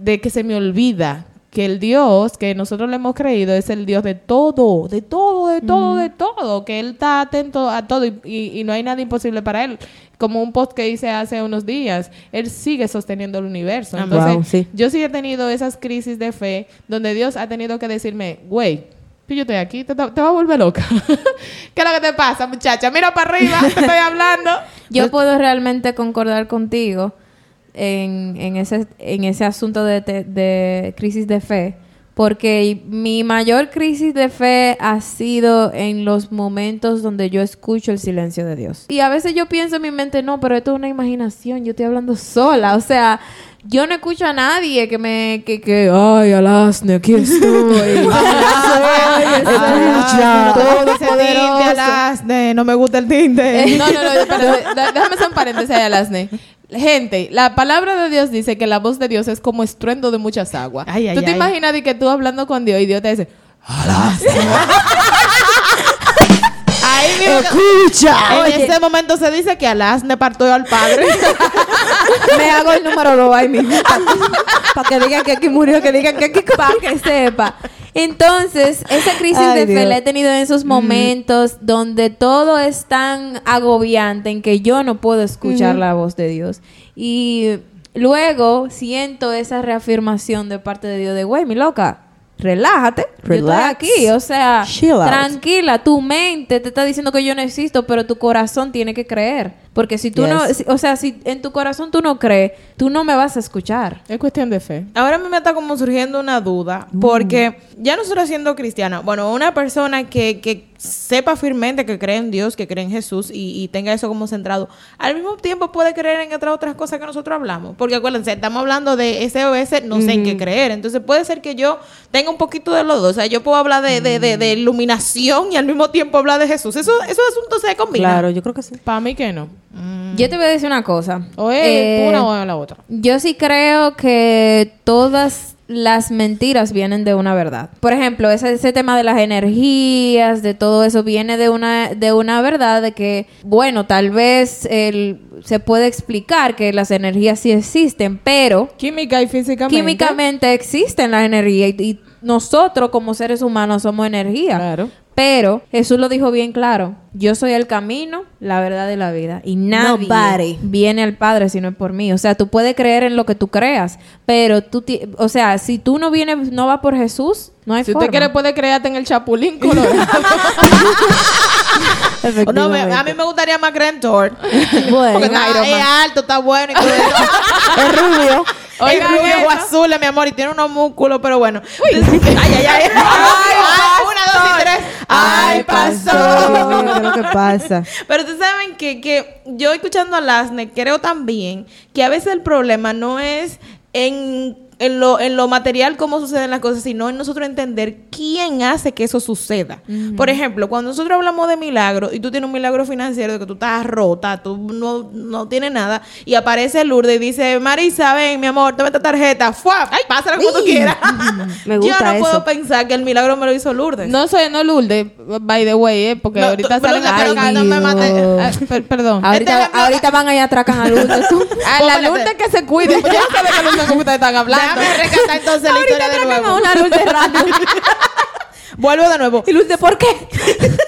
de que se me olvida que el Dios que nosotros le hemos creído es el Dios de todo, de todo, de todo, de todo, que Él está atento a todo y, y- y no hay nada imposible para Él. Como un post que hice hace unos días, Él sigue sosteniendo el universo. Entonces, Wow, sí. yo sí he tenido esas crisis de fe donde Dios ha tenido que decirme, güey, que yo estoy aquí, te, te va a volver loca. ¿Qué es lo que te pasa, muchacha? Mira para arriba, te estoy hablando. Yo puedo realmente concordar contigo en, en ese, en ese asunto de, te- de crisis de fe, porque mi mayor crisis de fe ha sido en los momentos donde yo escucho el silencio de Dios. Y a veces yo pienso en mi mente, no, pero esto es una imaginación, yo estoy hablando sola, o sea... Yo no escucho a nadie que me... que, que ay, alasne, aquí estoy. Ah, Todo poderoso. alasne, no me gusta el tinte. Eh, no, no, no, da- déjame hacer un paréntesis ahí, Alasne. Gente, la palabra de Dios dice que la voz de Dios es como estruendo de muchas aguas. Ay, ay, ¿Tú te ay. imaginas de que tú hablando con Dios y Dios te dice, Ahí mismo que- En ese momento se dice que alasne partió al padre. me hago el número dos ahí mismo. Para que digan que aquí murió, que digan que aquí... Para que sepa. Entonces, esa crisis Ay, de fe la he tenido en esos momentos donde todo es tan agobiante en que yo no puedo escuchar la voz de Dios. Y luego siento esa reafirmación de parte de Dios de, güey, mi loca, relájate. Yo Relax. estoy aquí. O sea, Chill out. tranquila. Tu mente te está diciendo que yo no existo, pero tu corazón tiene que creer. Porque si tú Yes. no... si- o sea, si en tu corazón tú no crees, tú no me vas a escuchar. es cuestión de fe. Ahora a mí me está como surgiendo una duda, porque ya nosotros siendo cristianos, bueno, una persona que, que sepa firmemente que cree en Dios, que cree en Jesús y, y tenga eso como centrado, al mismo tiempo puede creer en otras otras cosas que nosotros hablamos, porque acuérdense, estamos hablando de SOS, no sé en qué creer, entonces puede ser que yo tenga un poquito de los dos, sea, yo puedo hablar de, de, de, de iluminación y al mismo tiempo hablar de Jesús. Eso, esos asuntos se combinan. Claro, yo creo que sí. Para mí que no. Yo te voy a decir una cosa. O es Eh, una o es la otra. Yo sí creo que todas las mentiras vienen de una verdad. Por ejemplo, ese, ese tema de las energías, de todo eso, viene de una, de una verdad de que, bueno, tal vez el- se puede explicar que las energías sí existen, pero Química y físicamente. químicamente existen las energías y, y nosotros como seres humanos somos energía. Claro. Pero Jesús lo dijo bien claro. Yo soy el camino, la verdad y la vida. Y nadie viene al Padre si no es por mí. O sea, tú puedes creer en lo que tú creas, pero tú... Ti o sea, si tú no vienes, no vas por Jesús, no hay si forma. usted quiere, puede creerte en el chapulín colorado. no, me, a mí me gustaría más Grand en Thor. Bueno, es alto, está bueno. Es rubio. Oiga, es rubio o azul, mi amor, y tiene unos músculos, pero bueno. Ay, ay. ay, ay, ay Ay, pasó. Pasa. Pero ustedes saben que, que yo escuchando a Lasne creo también que a veces el problema no es en en, lo, en lo material cómo suceden las cosas, sino en nosotros entender quién hace que eso suceda. Por ejemplo, cuando nosotros hablamos de milagros y tú tienes un milagro financiero de que tú estás rota, tú no, no tienes nada, y aparece Lourdes y dice, Marisa, ven, mi amor, toma esta tarjeta, ¡fua! pásala como tú quieras. Me gusta yo no eso. puedo pensar que el milagro me lo hizo Lourdes. no soy, no Lourdes, by the way, eh, porque No, ahorita salen no, me mates. Ah, per- perdón. Ahorita, Este ejemplo- ahorita van allá atracan a Lourdes. A la Espérate. Lourdes que se cuide, pues ya no sabe que Lourdes como ustedes están hablando. Déjame rescatar entonces la historia de nuevo. una. Vuelvo de nuevo. Y Lourdes, ¿por qué?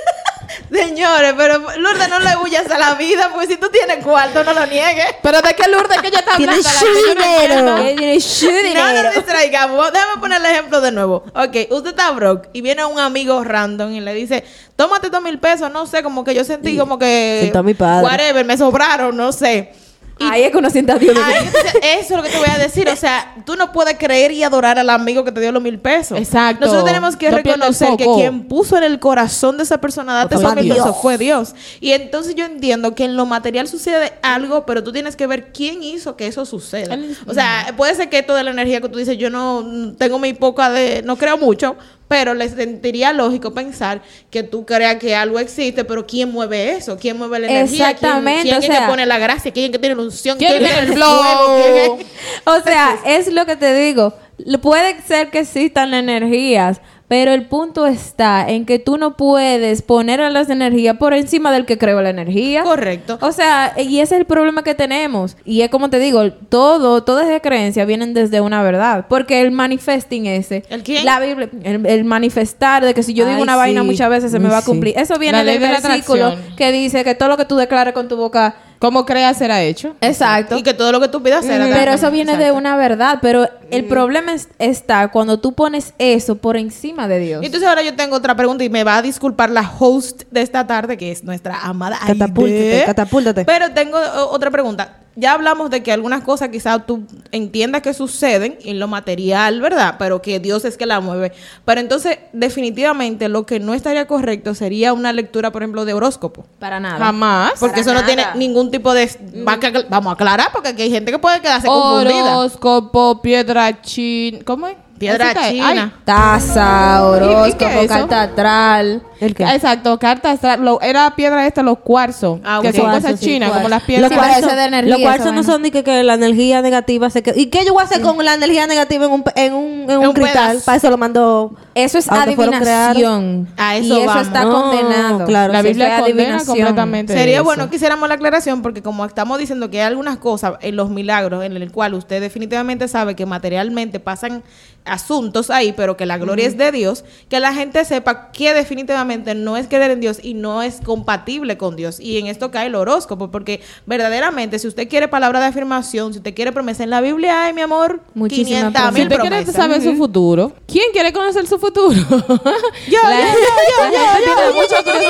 Señores, pero Lourdes no le huyas a la vida, porque si tú tienes cuarto, no lo niegues. Pero de qué Lourdes que ella está Tiene hablando. yo no entiendo. dinero. Tiene No nos distraigamos. Déjame poner el ejemplo de nuevo. Ok, usted está broke y viene un amigo random y le dice, tómate dos mil pesos, no sé, como que yo sentí como que... Siento a mi padre. Whatever, me sobraron, no sé. Y Ahí es que uno siente a Dios. Eso es lo que te voy a decir. O sea, tú no puedes creer y adorar al amigo que te dio los mil pesos. Exacto. Nosotros tenemos que No reconocer que quien puso en el corazón de esa persona date Fue esos mil Dios. pesos fue Dios. Y entonces yo entiendo que en lo material sucede algo, pero tú tienes que ver quién hizo que eso suceda. O sea, puede ser que toda la energía que tú dices, yo no tengo mi poca de, no creo mucho, pero le sentiría lógico pensar que tú creas que algo existe, pero ¿quién mueve eso? ¿Quién mueve la energía? ¿Quién- Exactamente, ¿Quién, o es que sea- pone la gracia? ¿Quién es que tiene la unción? ¿Quién tiene tiene el flow? ¿Quién es- O sea, es lo que te digo. Puede ser que existan energías, pero el punto está en que tú no puedes poner a las energías por encima del que creó la energía. Correcto. O sea, y ese es el problema que tenemos. Y es como te digo, todo, todas esas creencias vienen desde una verdad. Porque el manifesting ese, ¿El quién? la Biblia, el, el manifestar de que si yo digo Ay, una vaina muchas veces se me va a sí. cumplir. Eso viene del versículo que dice que todo lo que tú declares con tu boca. ¿Cómo creas será hecho? Exacto. Y que todo lo que tú pidas será Pero dado. eso viene de una verdad. Pero el problema es- está cuando tú pones eso por encima de Dios. Entonces ahora yo tengo otra pregunta y me va a disculpar la host de esta tarde, que es nuestra amada Catapúltate, Aide. catapúltate. Pero tengo otra pregunta. Ya hablamos de que algunas cosas quizás tú entiendas que suceden en lo material, ¿verdad? Pero que Dios es que la mueve. Pero entonces, definitivamente, lo que no estaría correcto sería una lectura, por ejemplo, de horóscopo. Para nada. Jamás. Porque Para eso no tiene ningún tipo de... Vamos a aclarar, porque aquí hay gente que puede quedarse confundida. Horóscopo, piedra chin... ¿Cómo es? Piedra Así china. Taza, ¿Y- y qué horóscopo, es carta astral. ¿El qué? Exacto, carta astral. Lo- era piedra esta, los cuarzos. Ah, que son cosas sí, chinas, como las piedras. Los cuarzos de energía, los cuarzos no son ni que, que la energía negativa se quede. ¿Y qué yo voy a hacer con la energía negativa en un, pe- en un, en un un cristal? Para eso lo mando. Eso es adivinación. A eso y eso vamos. está No, condenado. claro, La Biblia condena completamente Sería eso. bueno que hiciéramos la aclaración porque como estamos diciendo que hay algunas cosas en los milagros en el cual usted definitivamente sabe que materialmente pasan asuntos ahí, pero que la gloria es de Dios, que la gente sepa que definitivamente no es creer en Dios y no es compatible con Dios. Y en esto cae el horóscopo, porque verdaderamente si usted quiere palabra de afirmación, si usted quiere promesa en la Biblia, ay mi amor, Muchísimas 500 Si mil usted quiere saber su futuro, ¿quién quiere conocer su futuro? Yo, La yo, gente- yo, la yo, gente yo, tiene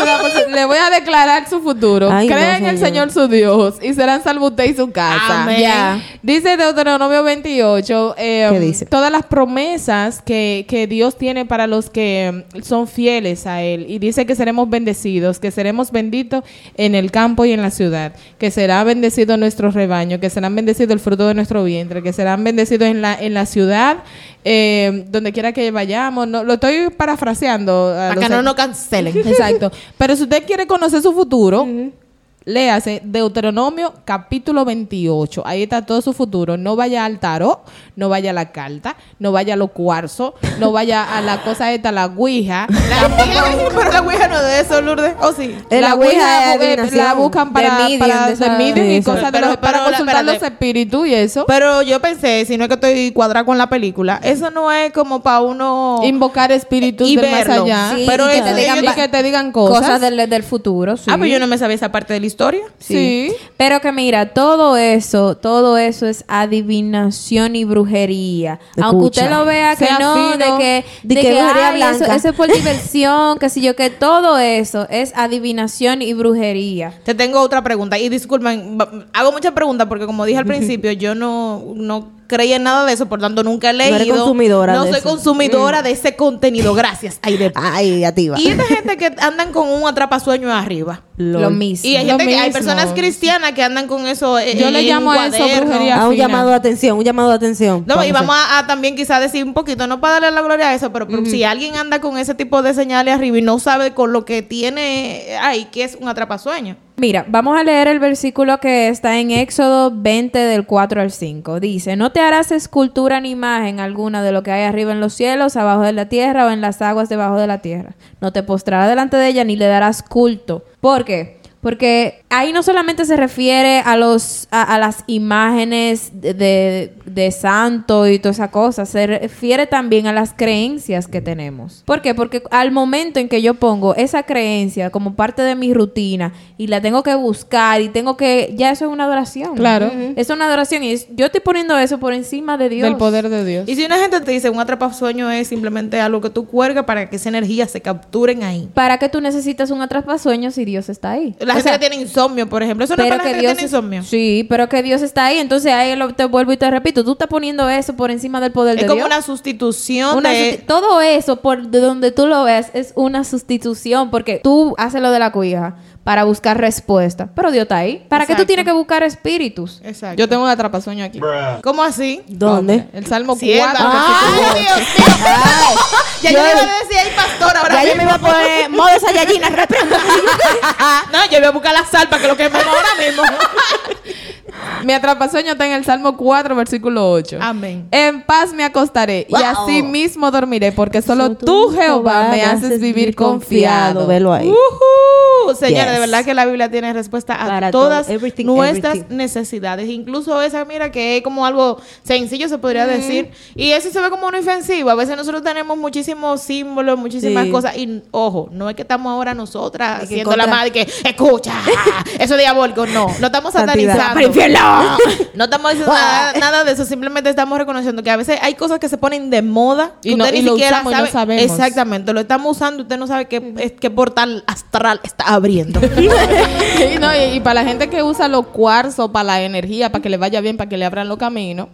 yo, Le voy a declarar su futuro. Ay, no, Cree en el señor. Su Dios y serán salvo usted y su casa. Amén. Dice Deuteronomio 28, eh, ¿Qué dice? todas las promesas que, que Dios tiene para los que mm, son fieles a Él. Y dice que seremos bendecidos, que seremos benditos en el campo y en la ciudad, que será bendecido nuestro rebaño, que serán bendecidos el fruto de nuestro vientre, que serán bendecidos en la, en la ciudad eh, donde quiera que vayamos. No, lo estoy parafraseando. Para que no nos cancelen. Exacto. Pero si usted quiere conocer su futuro, léase Deuteronomio capítulo 28. Ahí está todo su futuro. No vaya al tarot, no vaya a la carta, no vaya a los cuarzos, no vaya a la cosa esta, la ouija. La ouija, pero la ouija no es de eso, Lourdes. ¿O sí? Eh, la ouija es bu- eh, la buscan De para, medium, para de de medium y cosas de Pero- los- para pero la- consultar los espíritus y eso. Pero yo pensé, si no es que estoy cuadrada con la película, eso no es como para uno... Invocar espíritus Y del más verlo. allá. Sí, pero y que te de- digan y que te digan cosas. Cosas del, del futuro, sí. Ah, pero yo no me sabía esa parte de la historia. Sí. Pero que mira, todo eso, todo eso es adivinación y brujería. Aunque usted lo vea que Sea no, fino. de que, De de que que, ay, eso, blanca. eso es por diversión, que si yo, que todo eso es adivinación y brujería. Te tengo otra pregunta. Y disculpen, hago muchas preguntas porque como dije al principio, yo no, no creía en nada de eso, por tanto nunca he No leído. eres consumidora No de soy eso. Mm. consumidora de ese contenido. Gracias. Ahí de... Ay, activa. Y esta gente que andan con un atrapasueño arriba. Lo mismo. Y hay Lo gente que hay personas cristianas que andan con eso. eh, Yo le llamo un a eso brujería. Ah, un fina. llamado de atención, un llamado de atención. No, y vamos a, a también quizás decir un poquito, no para darle la gloria a eso, pero, pero si alguien anda con ese tipo de señales arriba y no sabe con lo que tiene ahí, que es un atrapasueño. Mira, vamos a leer el versículo que está en Éxodo 20 del 4 al 5. Dice, no te harás escultura ni imagen alguna de lo que hay arriba en los cielos, abajo de la tierra o en las aguas debajo de la tierra. No te postrarás delante de ella ni le darás culto. ¿Por qué? Porque ahí no solamente se refiere a los a, a las imágenes de, de, de santo y toda esa cosa, se refiere también a las creencias que tenemos. ¿Por qué? Porque al momento en que yo pongo esa creencia como parte de mi rutina y la tengo que buscar y tengo que ya eso es una adoración. Claro. Es una adoración y es- yo estoy poniendo eso por encima de Dios. Del poder de Dios. Y si una gente te dice un atrapasueño es simplemente algo que tú cuelgas para que esa energía se capturen ahí. ¿Para qué tú necesitas un atrapasueños si Dios está ahí? La O gente sea, que tiene insomnio, por ejemplo, eso no es para que Dios que tiene insomnio. Sí, pero que Dios está ahí. Entonces ahí lo- te vuelvo y te repito. Tú estás poniendo eso por encima del poder Es de como Dios. una sustitución Una de... susti- todo eso, por de donde tú lo ves, es una sustitución. Porque tú haces lo de la cuija para buscar respuesta. Pero Dios está ahí. ¿Para qué tú Exacto. tienes que buscar espíritus? Exacto. Yo tengo un atrapasueño aquí. ¿Cómo así? ¿Dónde? El Salmo Sierva. 4. Ay, Dios mío. Ya yo le iba a decir, ay, pastor, ahora Ya yo me iba a poner modo Saiyajina, reprendo. No, yo voy a buscar la sal para que lo quememos ahora mismo. Mi atrapasueño está en el Salmo 4, versículo 8. Amén. En paz me acostaré Wow. y así mismo dormiré, porque solo tú, Jehová, me haces vivir confiado. Velo ahí. Ujú. Señores, de Yes. verdad que la Biblia tiene respuesta a Para todas. Everything, nuestras everything. necesidades. Incluso esa, mira, que es como algo sencillo, se podría decir. Y eso se ve como una ofensiva. A veces nosotros tenemos muchísimos símbolos, muchísimas Sí. cosas. Y, ojo, no es que estamos ahora nosotras haciendo la madre que, escucha, eso es diabólico. No, no estamos Santidad. No estamos diciendo nada, nada de eso. Simplemente estamos reconociendo que a veces hay cosas que se ponen de moda Y no- usted y ni siquiera y no sabemos. Exactamente, lo estamos usando y usted no sabe qué, qué portal astral está abriendo. y, no, y, y para la gente que usa los cuarzos para la energía, para que le vaya bien, para que le abran los caminos.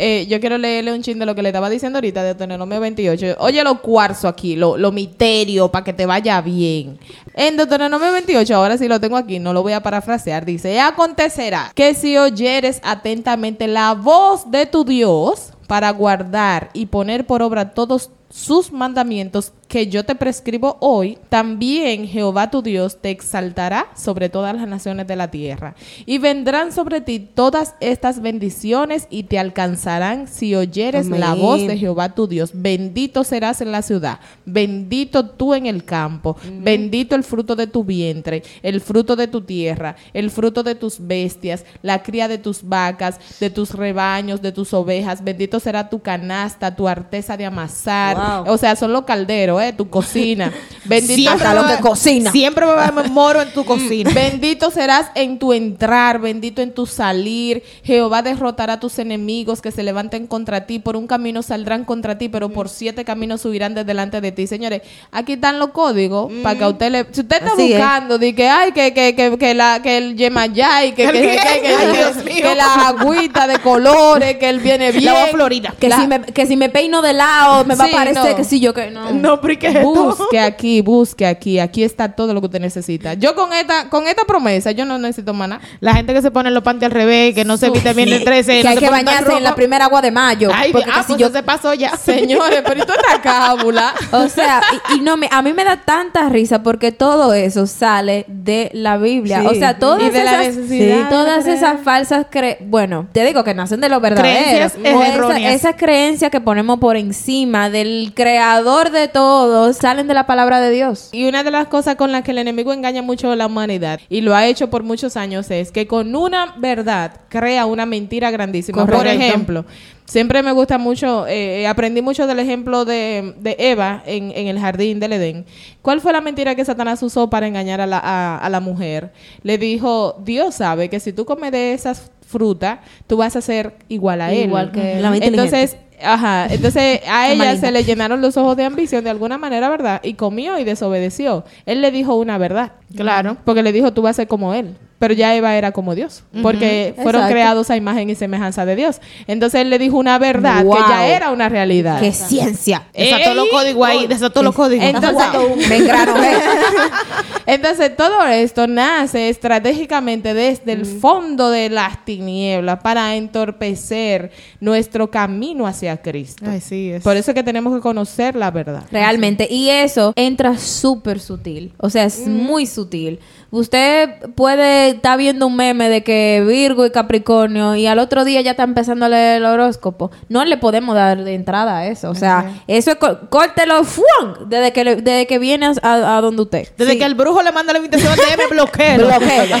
Eh, yo quiero leerle un chin de lo que le estaba diciendo ahorita de Deuteronomio 28. Oye, los cuarzos aquí, lo, lo misterio, para que te vaya bien. En Deuteronomio 28, ahora sí lo tengo aquí, no lo voy a parafrasear, dice, "Y acontecerá que si oyeres atentamente la voz de tu Dios para guardar y poner por obra todos sus mandamientos que yo te prescribo hoy, también Jehová tu Dios te exaltará sobre todas las naciones de la tierra. Y vendrán sobre ti todas estas bendiciones y te alcanzarán si oyeres la voz de Jehová tu Dios. Bendito serás en la ciudad, bendito tú en el campo, bendito el fruto de tu vientre, el fruto de tu tierra, el fruto de tus bestias, la cría de tus vacas, de tus rebaños, de tus ovejas. Bendito será tu canasta, tu arteza de amasar. Wow. O sea, son los calderos, ¿eh? Tu cocina. Bendito Siempre va- lo que cocina. Siempre va a moro en tu cocina. Bendito serás en tu entrar, bendito en tu salir. Jehová derrotará a tus enemigos que se levanten contra ti. Por un camino saldrán contra ti, pero por siete caminos subirán de delante de ti. Señores, aquí están los códigos para que a usted le. Si usted está Así es. buscando, de que ay, que, que, que, que la, que el yemayay, que, ¿El que, que, que, que- Dios mío. que la agüita de colores, que él viene bien. La florida. Que, La- si me, que si me peino de lado, me va a parecer no. que sí, yo que no. No, pero ¿y qué es esto? Busque aquí, busque aquí. Aquí está todo lo que usted necesita. Yo con esta, con esta promesa, yo no necesito más nada. La gente que se pone los panties al revés, que no se viste bien el 13. que no hay que bañarse en la primera agua de mayo. Ay, porque ah, casi pues yo se pasó ya. Señores, pero ¿y tú esta cábula? O sea, y, y no me, a mí me da tanta risa porque todo eso sale de la Biblia. Sí. O sea, todas Y de la esas, necesidad todas esas falsas cre bueno, te digo que nacen de lo verdadero. Creencias O esa, erróneas. esa creencia que ponemos por encima del creador de todo salen de la palabra de Dios. Y una de las cosas con las que el enemigo engaña mucho a la humanidad, y lo ha hecho por muchos años, es que con una verdad crea una mentira grandísima. Por ejemplo, siempre me gusta mucho, eh, aprendí mucho del ejemplo de, de Eva en, en el jardín del Edén. ¿Cuál fue la mentira que Satanás usó para engañar a la, a- a la mujer? Le dijo, Dios sabe que si tú comes de esas frutas, tú vas a ser igual a él. Igual que él. Entonces, Ajá, entonces a La ella se le llenaron los ojos de ambición de alguna manera, ¿verdad? Y comió y desobedeció. Él le dijo una verdad. Claro. Porque le dijo, tú vas a ser como él. Pero ya Eva era como Dios. Porque fueron Exacto. creados a imagen y semejanza de Dios. Entonces él le dijo una verdad Wow. que ya era una realidad. ¡Qué ciencia! Desató los códigos ahí, desató los códigos. Entonces, Me engrané. Entonces, todo esto nace estratégicamente desde el fondo de las tinieblas para entorpecer nuestro camino hacia Cristo. Es. Por eso es que tenemos que conocer la verdad. Realmente. Y eso entra súper sutil. O sea, es muy sutil. Usted puede estar viendo un meme de que Virgo y Capricornio y al otro día ya está empezando a leer el horóscopo. No le podemos dar de entrada a eso. O sea, eso es córtelo ¡fuan! desde que, le- desde que viene a, donde usted. Desde Sí. que el brujo le manda la invitación de me bloqueo. Bloqueo.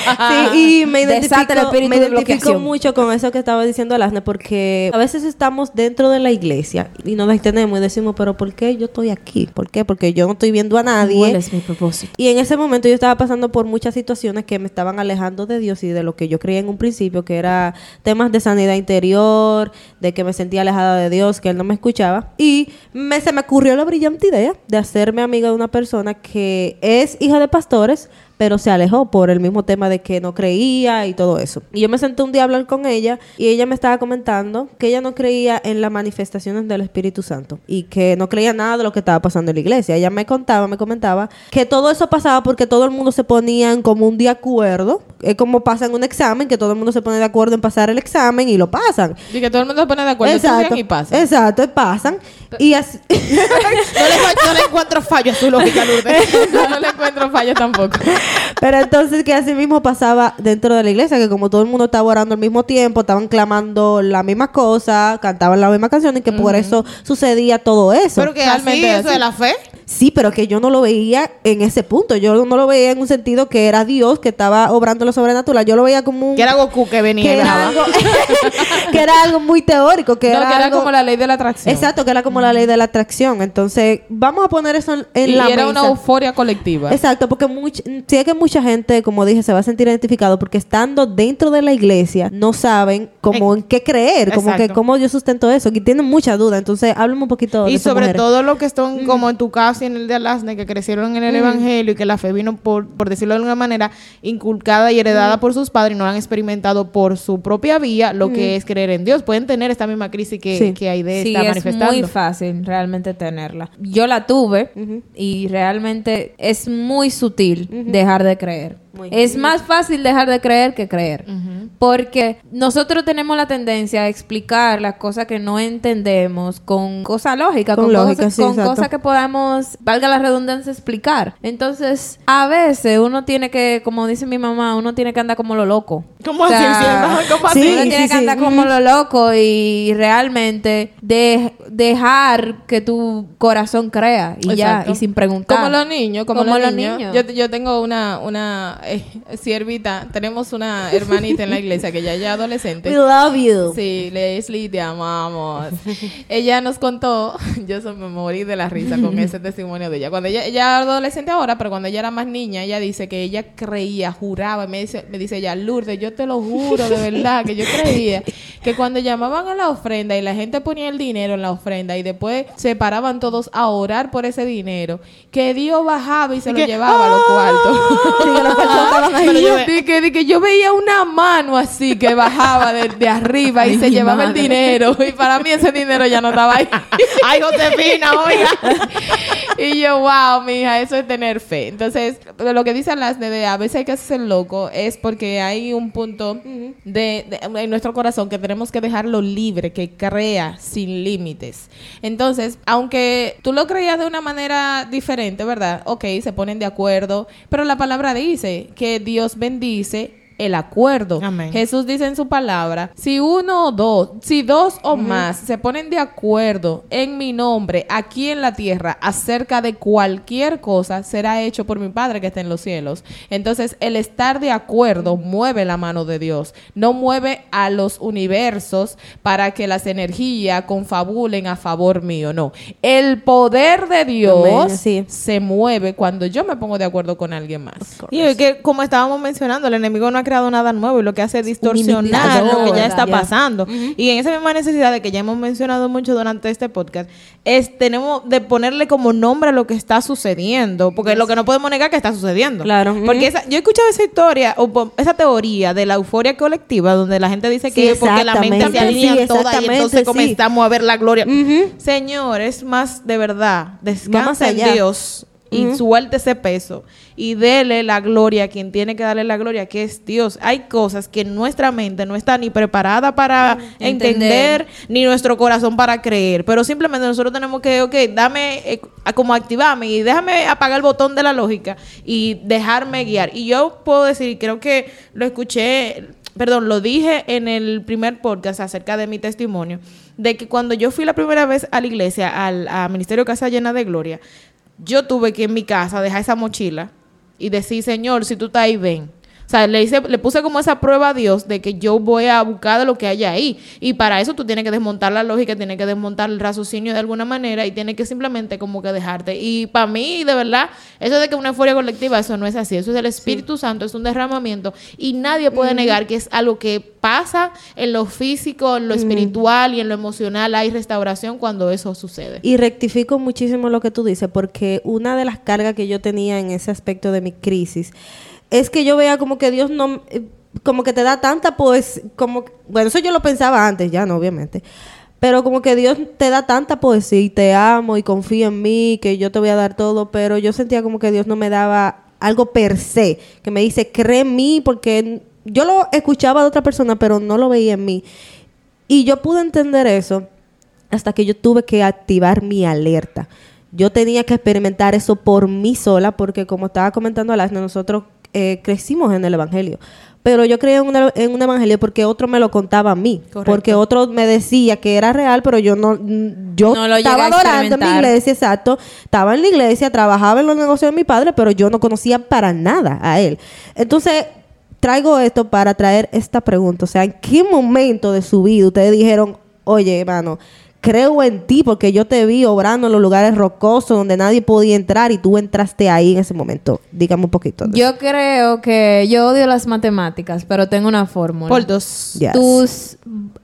Sí, y me el identifico, espíritu me de identifico mucho con eso que estaba diciendo Alasne, porque a veces estamos dentro de la iglesia y nos detenemos y decimos, pero ¿por qué yo estoy aquí? ¿Por qué? Porque yo no estoy viendo a nadie. ¿Cuál es mi propósito? Y en ese momento yo estaba pasando por muchas situaciones que me estaban alejando de Dios y de lo que yo creía en un principio, que era temas de sanidad interior, de que me sentía alejada de Dios, que Él no me escuchaba. Y me, se me ocurrió la brillante idea de hacerme amiga de una persona que es hija de pastores, pero se alejó por el mismo tema de que no creía y todo eso. Y yo me senté un día a hablar con ella y ella me estaba comentando que ella no creía en las manifestaciones del Espíritu Santo y que no creía nada de lo que estaba pasando en la iglesia. Ella me contaba, me comentaba que todo eso pasaba porque todo el mundo se ponía en como un de acuerdo. Es como pasa en un examen, que todo el mundo se pone de acuerdo en pasar el examen y lo pasan. Y que todo el mundo se pone de acuerdo. estudian y pasan. Exacto, y pasan. Y así, No le, no le encuentro fallo a su lógica, Lourdes. No le encuentro fallo tampoco. Pero entonces que así mismo pasaba dentro de la iglesia, que como todo el mundo estaba orando al mismo tiempo, estaban clamando la misma cosa, cantaban la misma canción y que por eso sucedía todo eso. Pero que Realmente así, eso así. de la fe. Sí, pero que yo no lo veía en ese punto. Yo no lo veía en un sentido que era Dios que estaba obrando lo sobrenatural. Yo lo veía como un... Que era Goku que venía que y era algo, que era algo muy teórico, que No, era, que era algo- como la ley de la atracción. Exacto, que era como la ley de la atracción. Entonces, vamos a poner eso en, en Y la era mesa. una euforia colectiva. Exacto, porque much, sí es que mucha gente, como dije, se va a sentir identificado porque estando dentro de la iglesia no saben cómo en qué creer, como que cómo yo sustento eso, y tienen mucha duda. Entonces, háblame un poquito de Y sobre mujeres. todo lo que están como en tu caso y en el de Alasne, que crecieron en el Evangelio y que la fe vino, por, por decirlo de alguna manera, inculcada y heredada por sus padres y no han experimentado por su propia vía lo que es creer en Dios. Pueden tener esta misma crisis que, Sí. que Aide Sí, está es manifestando. muy fácil realmente tenerla. Yo la tuve y realmente es muy sutil dejar de creer. Muy. Es más fácil dejar de creer que creer. Porque nosotros tenemos la tendencia a explicar las cosas que no entendemos con cosas lógicas, Con con, lógica, cosas, sí, con cosas que podamos, valga la redundancia, explicar. Entonces, a veces uno tiene que, como dice mi mamá, uno tiene que andar como lo loco. ¿Cómo O así? sea, ¿Cómo sí, así? uno tiene que sí. andar como lo loco y realmente de- dejar que tu corazón crea y ya, y sin preguntar. Como los niños, como, Como los, los niños. niños. Yo, yo tengo una, una eh, siervita, tenemos una hermanita en la iglesia que ya ya es adolescente. We love you. Sí, Leslie, te amamos. ella nos contó, yo so- me morí de la risa con ese testimonio de ella. Cuando ella, ella es adolescente ahora, pero cuando ella era más niña, ella dice que ella creía, juraba, y me dice, me dice ella, Lourdes, yo yo te lo juro, de verdad, que yo creía que cuando llamaban a la ofrenda y la gente ponía el dinero en la ofrenda y después se paraban todos a orar por ese dinero, que Dios bajaba y se lo llevaba a los cuartos. Sí, que yo- veía una mano así que bajaba de, de arriba y Ay, se llevaba el dinero. Y para mí ese dinero ya no estaba ahí. Ay, Josefina, oiga. y yo, wow, mija, eso es tener fe. Entonces, lo que dice las de a veces hay que hacerse loco es porque hay un punto de, de- en nuestro corazón que tenemos que dejarlo libre, que crea sin límites. Entonces, aunque tú lo creías de una manera diferente, ¿verdad? Ok, se ponen de acuerdo, pero la palabra dice que Dios bendice el acuerdo. Amén. Jesús dice en su palabra, si uno o dos, si dos o más se ponen de acuerdo en mi nombre aquí en la tierra acerca de cualquier cosa, será hecho por mi Padre que está en los cielos. Entonces, el estar de acuerdo mueve la mano de Dios, no mueve a los universos para que las energías confabulen a favor mío, no. El poder de Dios sí. se mueve cuando yo me pongo de acuerdo con alguien más. Y es que, como estábamos mencionando, el enemigo no ha creado nada nuevo y lo que hace es distorsionar lo que ya está pasando. Y en esa misma necesidad de que ya hemos mencionado mucho durante este podcast, es tenemos de ponerle como nombre a lo que está sucediendo, porque lo que no podemos negar que está sucediendo. Claro. Porque esa- yo he escuchado esa historia, o esa teoría de la euforia colectiva, donde la gente dice Sí, que es porque la mente se alinea Sí, toda y entonces sí. comenzamos a ver la gloria. Ujú. Señor, es más de verdad. Descansa en. Dios y Ujú. suelte ese peso y dele la gloria a quien tiene que darle la gloria, que es Dios. Hay cosas que nuestra mente no está ni preparada para entender, ni nuestro corazón para creer, pero simplemente nosotros tenemos que, ok, dame, eh, como activarme y déjame apagar el botón de la lógica y dejarme guiar. Y yo puedo decir, creo que lo escuché, perdón, lo dije en el primer podcast acerca de mi testimonio, de que cuando yo fui la primera vez a la iglesia, al a Ministerio Casa Llena de Gloria, yo tuve que en mi casa dejar esa mochila y decir, Señor, si tú estás ahí, ven. O sea, le, hice, le puse como esa prueba a Dios de que yo voy a buscar de lo que hay ahí. Y para eso tú tienes que desmontar la lógica, tienes que desmontar el raciocinio de alguna manera y tienes que simplemente como que dejarte. Y para mí, de verdad, eso de que una euforia colectiva, eso no es así. Eso es el Espíritu Santo, es un derramamiento. Y nadie puede negar que es algo que pasa en lo físico, en lo espiritual y en lo emocional. Hay restauración cuando eso sucede. Y rectifico muchísimo lo que tú dices, porque una de las cargas que yo tenía en ese aspecto de mi crisis es que yo veía como que Dios no, eh, como que te da tanta poesía, como, bueno, eso yo lo pensaba antes, ya no, obviamente. Pero como que Dios te da tanta poesía y te amo y confío en mí, que yo te voy a dar todo, pero yo sentía como que Dios no me daba algo per se, que me dice, cree en mí, porque yo lo escuchaba de otra persona, pero no lo veía en mí. Y yo pude entender eso hasta que yo tuve que activar mi alerta. Yo tenía que experimentar eso por mí sola, porque como estaba comentando Alasna, nosotros eh, crecimos en el Evangelio. Pero yo creí en, una- en un Evangelio porque otro me lo contaba a mí. Correcto. Porque otro me decía que era real, pero yo no... Yo No lo estaba adorando en mi iglesia, exacto. Estaba en la iglesia, trabajaba en los negocios de mi padre, pero yo no conocía para nada a él. Entonces, traigo esto para traer esta pregunta. O sea, ¿en qué momento de su vida ustedes dijeron, oye, hermano, creo en ti porque yo te vi obrando en los lugares rocosos donde nadie podía entrar y tú entraste ahí en ese momento? Dígame un poquito. de eso. Yo creo que yo odio las matemáticas, pero tengo una fórmula. Por dos. Yes. Tus,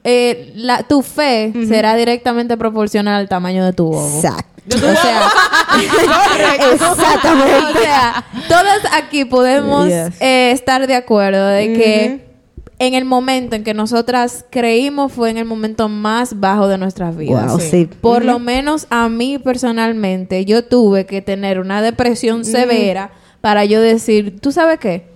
eh, la, tu fe será directamente proporcional al tamaño de tu bobo. Exacto. O sea, Exactamente. o sea, todos aquí podemos Yes. eh, estar de acuerdo de que en el momento en que nosotras creímos fue en el momento más bajo de nuestras vidas. Wow, sí. Por lo menos a mí personalmente, yo tuve que tener una depresión severa para yo decir, ¿tú sabes qué?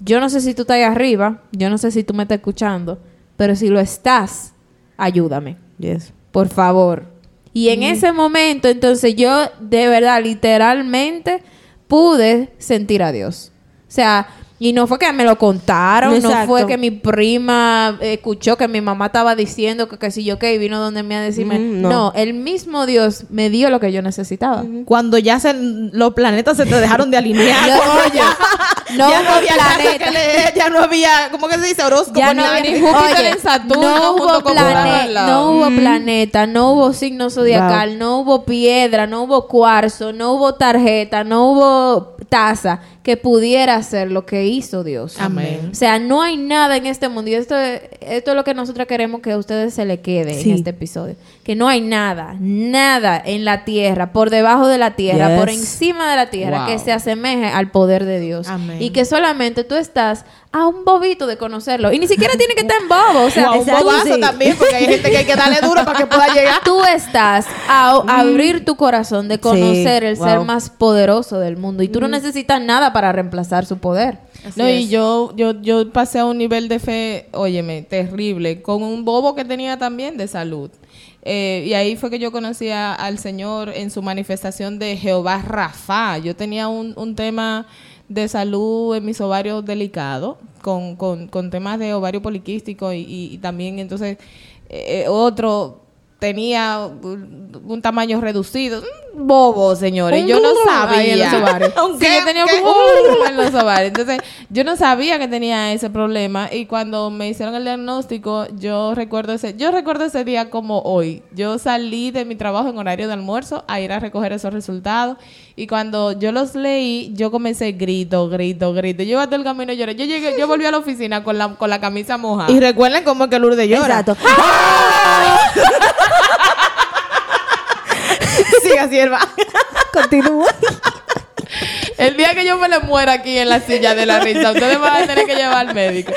Yo no sé si tú estás ahí arriba, yo no sé si tú me estás escuchando, pero si lo estás, ayúdame Yes. por favor. Y en ese momento, entonces yo de verdad, literalmente, pude sentir a Dios. O sea, y no fue que me lo contaron, no fue que mi prima escuchó que mi mamá estaba diciendo que, que si yo que vino donde me a decirme. Mm, no. no. el mismo Dios me dio lo que yo necesitaba. Cuando ya se, los planetas se te dejaron de alinear. No, oye, ya, no ya hubo había planeta. leer, ya no había, ¿cómo que se dice? Horóscopo. Ya no había ni Júpiter en Saturno no hubo, con plane- Urano al lado. no hubo planeta, no hubo signo zodiacal, no hubo piedra, no hubo cuarzo, no hubo tarjeta, no hubo taza que pudiera hacer lo que hizo Dios. Amén. O sea, no hay nada en este mundo. Y esto, esto es lo que nosotros queremos que a ustedes se le quede Sí. en este episodio. Que no hay nada, nada en la tierra, por debajo de la tierra, Yes. por encima de la tierra, Wow. que se asemeje al poder de Dios. Amén. Y que solamente tú estás a un bobito de conocerlo. Y ni siquiera tiene que estar en bobo. O sea, O a un exacto, bobazo sí. también, porque hay gente que hay que darle duro para que pueda llegar. Tú estás a, a abrir tu corazón de conocer el ser más poderoso del mundo y tú no necesitas nada para reemplazar su poder. No, y yo, yo, yo pasé a un nivel de fe, óyeme, terrible, con un bobo que tenía también de salud. Eh, y ahí fue que yo conocí a- al Señor en su manifestación de Jehová Rafa. Yo tenía un, un tema de salud en mis ovarios delicado, con, con, con temas de ovario poliquístico y, y- también entonces eh, otro tenía un, un tamaño reducido. Bobo, señores. Yo no sabía. Ahí en los ovarios. Sí, tenía en los ovarios. Entonces, yo no sabía que tenía ese problema y cuando me hicieron el diagnóstico, yo recuerdo ese, yo recuerdo ese día como hoy. Yo salí de mi trabajo en horario de almuerzo a ir a recoger esos resultados y cuando yo los leí, yo comencé grito, grito, grito. Yo iba todo el camino lloré. Yo llegué, yo volví a la oficina con la, con la camisa mojada. Y recuerden cómo es que Lourdes llora. Exacto. Siga, sierva. Continúa. El día que yo me le muera aquí en la silla de la risa, ustedes van a tener que llevar al médico.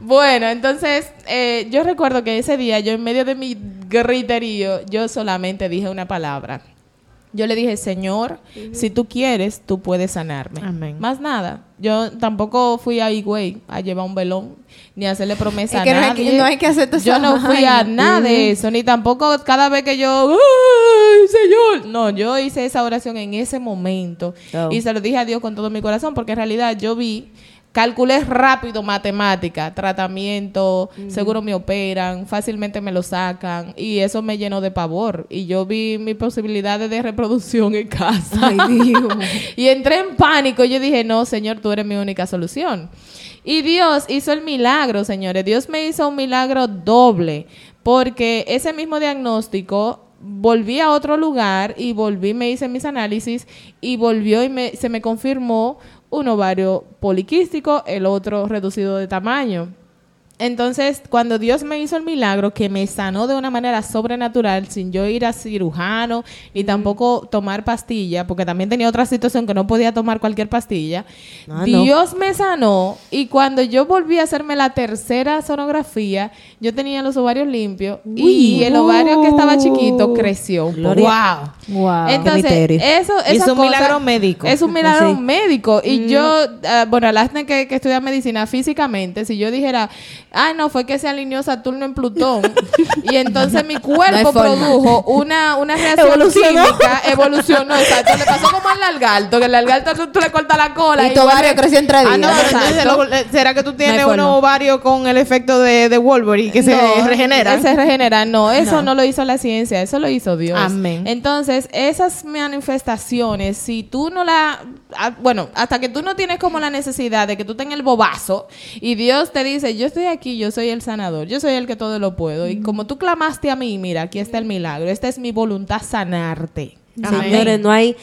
Bueno, entonces eh, yo recuerdo que ese día, yo en medio de mi griterío, yo solamente dije una palabra. Yo le dije, Señor, si tú quieres, tú puedes sanarme. Amén. Más nada. Yo tampoco fui a Higüey a llevar un velón, ni a hacerle promesa Es que a no hay nadie. que- no hay que hacer Yo no fui a nada de eso, ni tampoco cada vez que yo, ¡ay, Señor! No, yo hice esa oración en ese momento Oh. y se lo dije a Dios con todo mi corazón, porque en realidad yo vi, calculé rápido matemática, tratamiento, seguro me operan, fácilmente me lo sacan y eso me llenó de pavor. Y yo vi mis posibilidades de reproducción en casa. y entré en pánico. Yo dije, no, Señor, tú eres mi única solución. Y Dios hizo el milagro, señores. Dios me hizo un milagro doble, porque ese mismo diagnóstico volví a otro lugar y volví, me hice mis análisis y volvió y me, se me confirmó un ovario poliquístico, el otro reducido de tamaño. Entonces, cuando Dios me hizo el milagro, que me sanó de una manera sobrenatural, sin yo ir a cirujano, ni tampoco tomar pastilla, porque también tenía otra situación que no podía tomar cualquier pastilla, Ah, no. Dios me sanó y cuando yo volví a hacerme la tercera sonografía, yo tenía los ovarios limpios y el ovario que estaba chiquito creció un poco. Gloria. Wow. Wow. Entonces, eso es un cosa- milagro médico. Es un milagro Sí. médico. Y yo, ah, bueno, Alasne que, que estudia medicina físicamente, si yo dijera, ay, no, fue que se alineó Saturno en Plutón, y entonces mi cuerpo produjo una, una reacción Evolucionó. química, evolucionó, exacto. Le pasó como al largalto, que el largalto tú, tú le cortas la cola Y tu vuelve- ovario creció en tres Ah, días. no, Exacto. ¿será que tú tienes No unos ovarios con el efecto de, de Wolverine que se No, regenera? Se regenera, no, eso no. lo hizo la ciencia, eso lo hizo Dios. Amén. Entonces, esas manifestaciones, si tú no la, ah, bueno, hasta que tú no tienes como la necesidad de que tú tengas el bobazo y Dios te dice, yo estoy aquí, yo soy el sanador, yo soy el que todo lo puedo. Y como tú clamaste a mí, mira, aquí está el milagro, esta es mi voluntad sanarte. Amén. Señores, no hay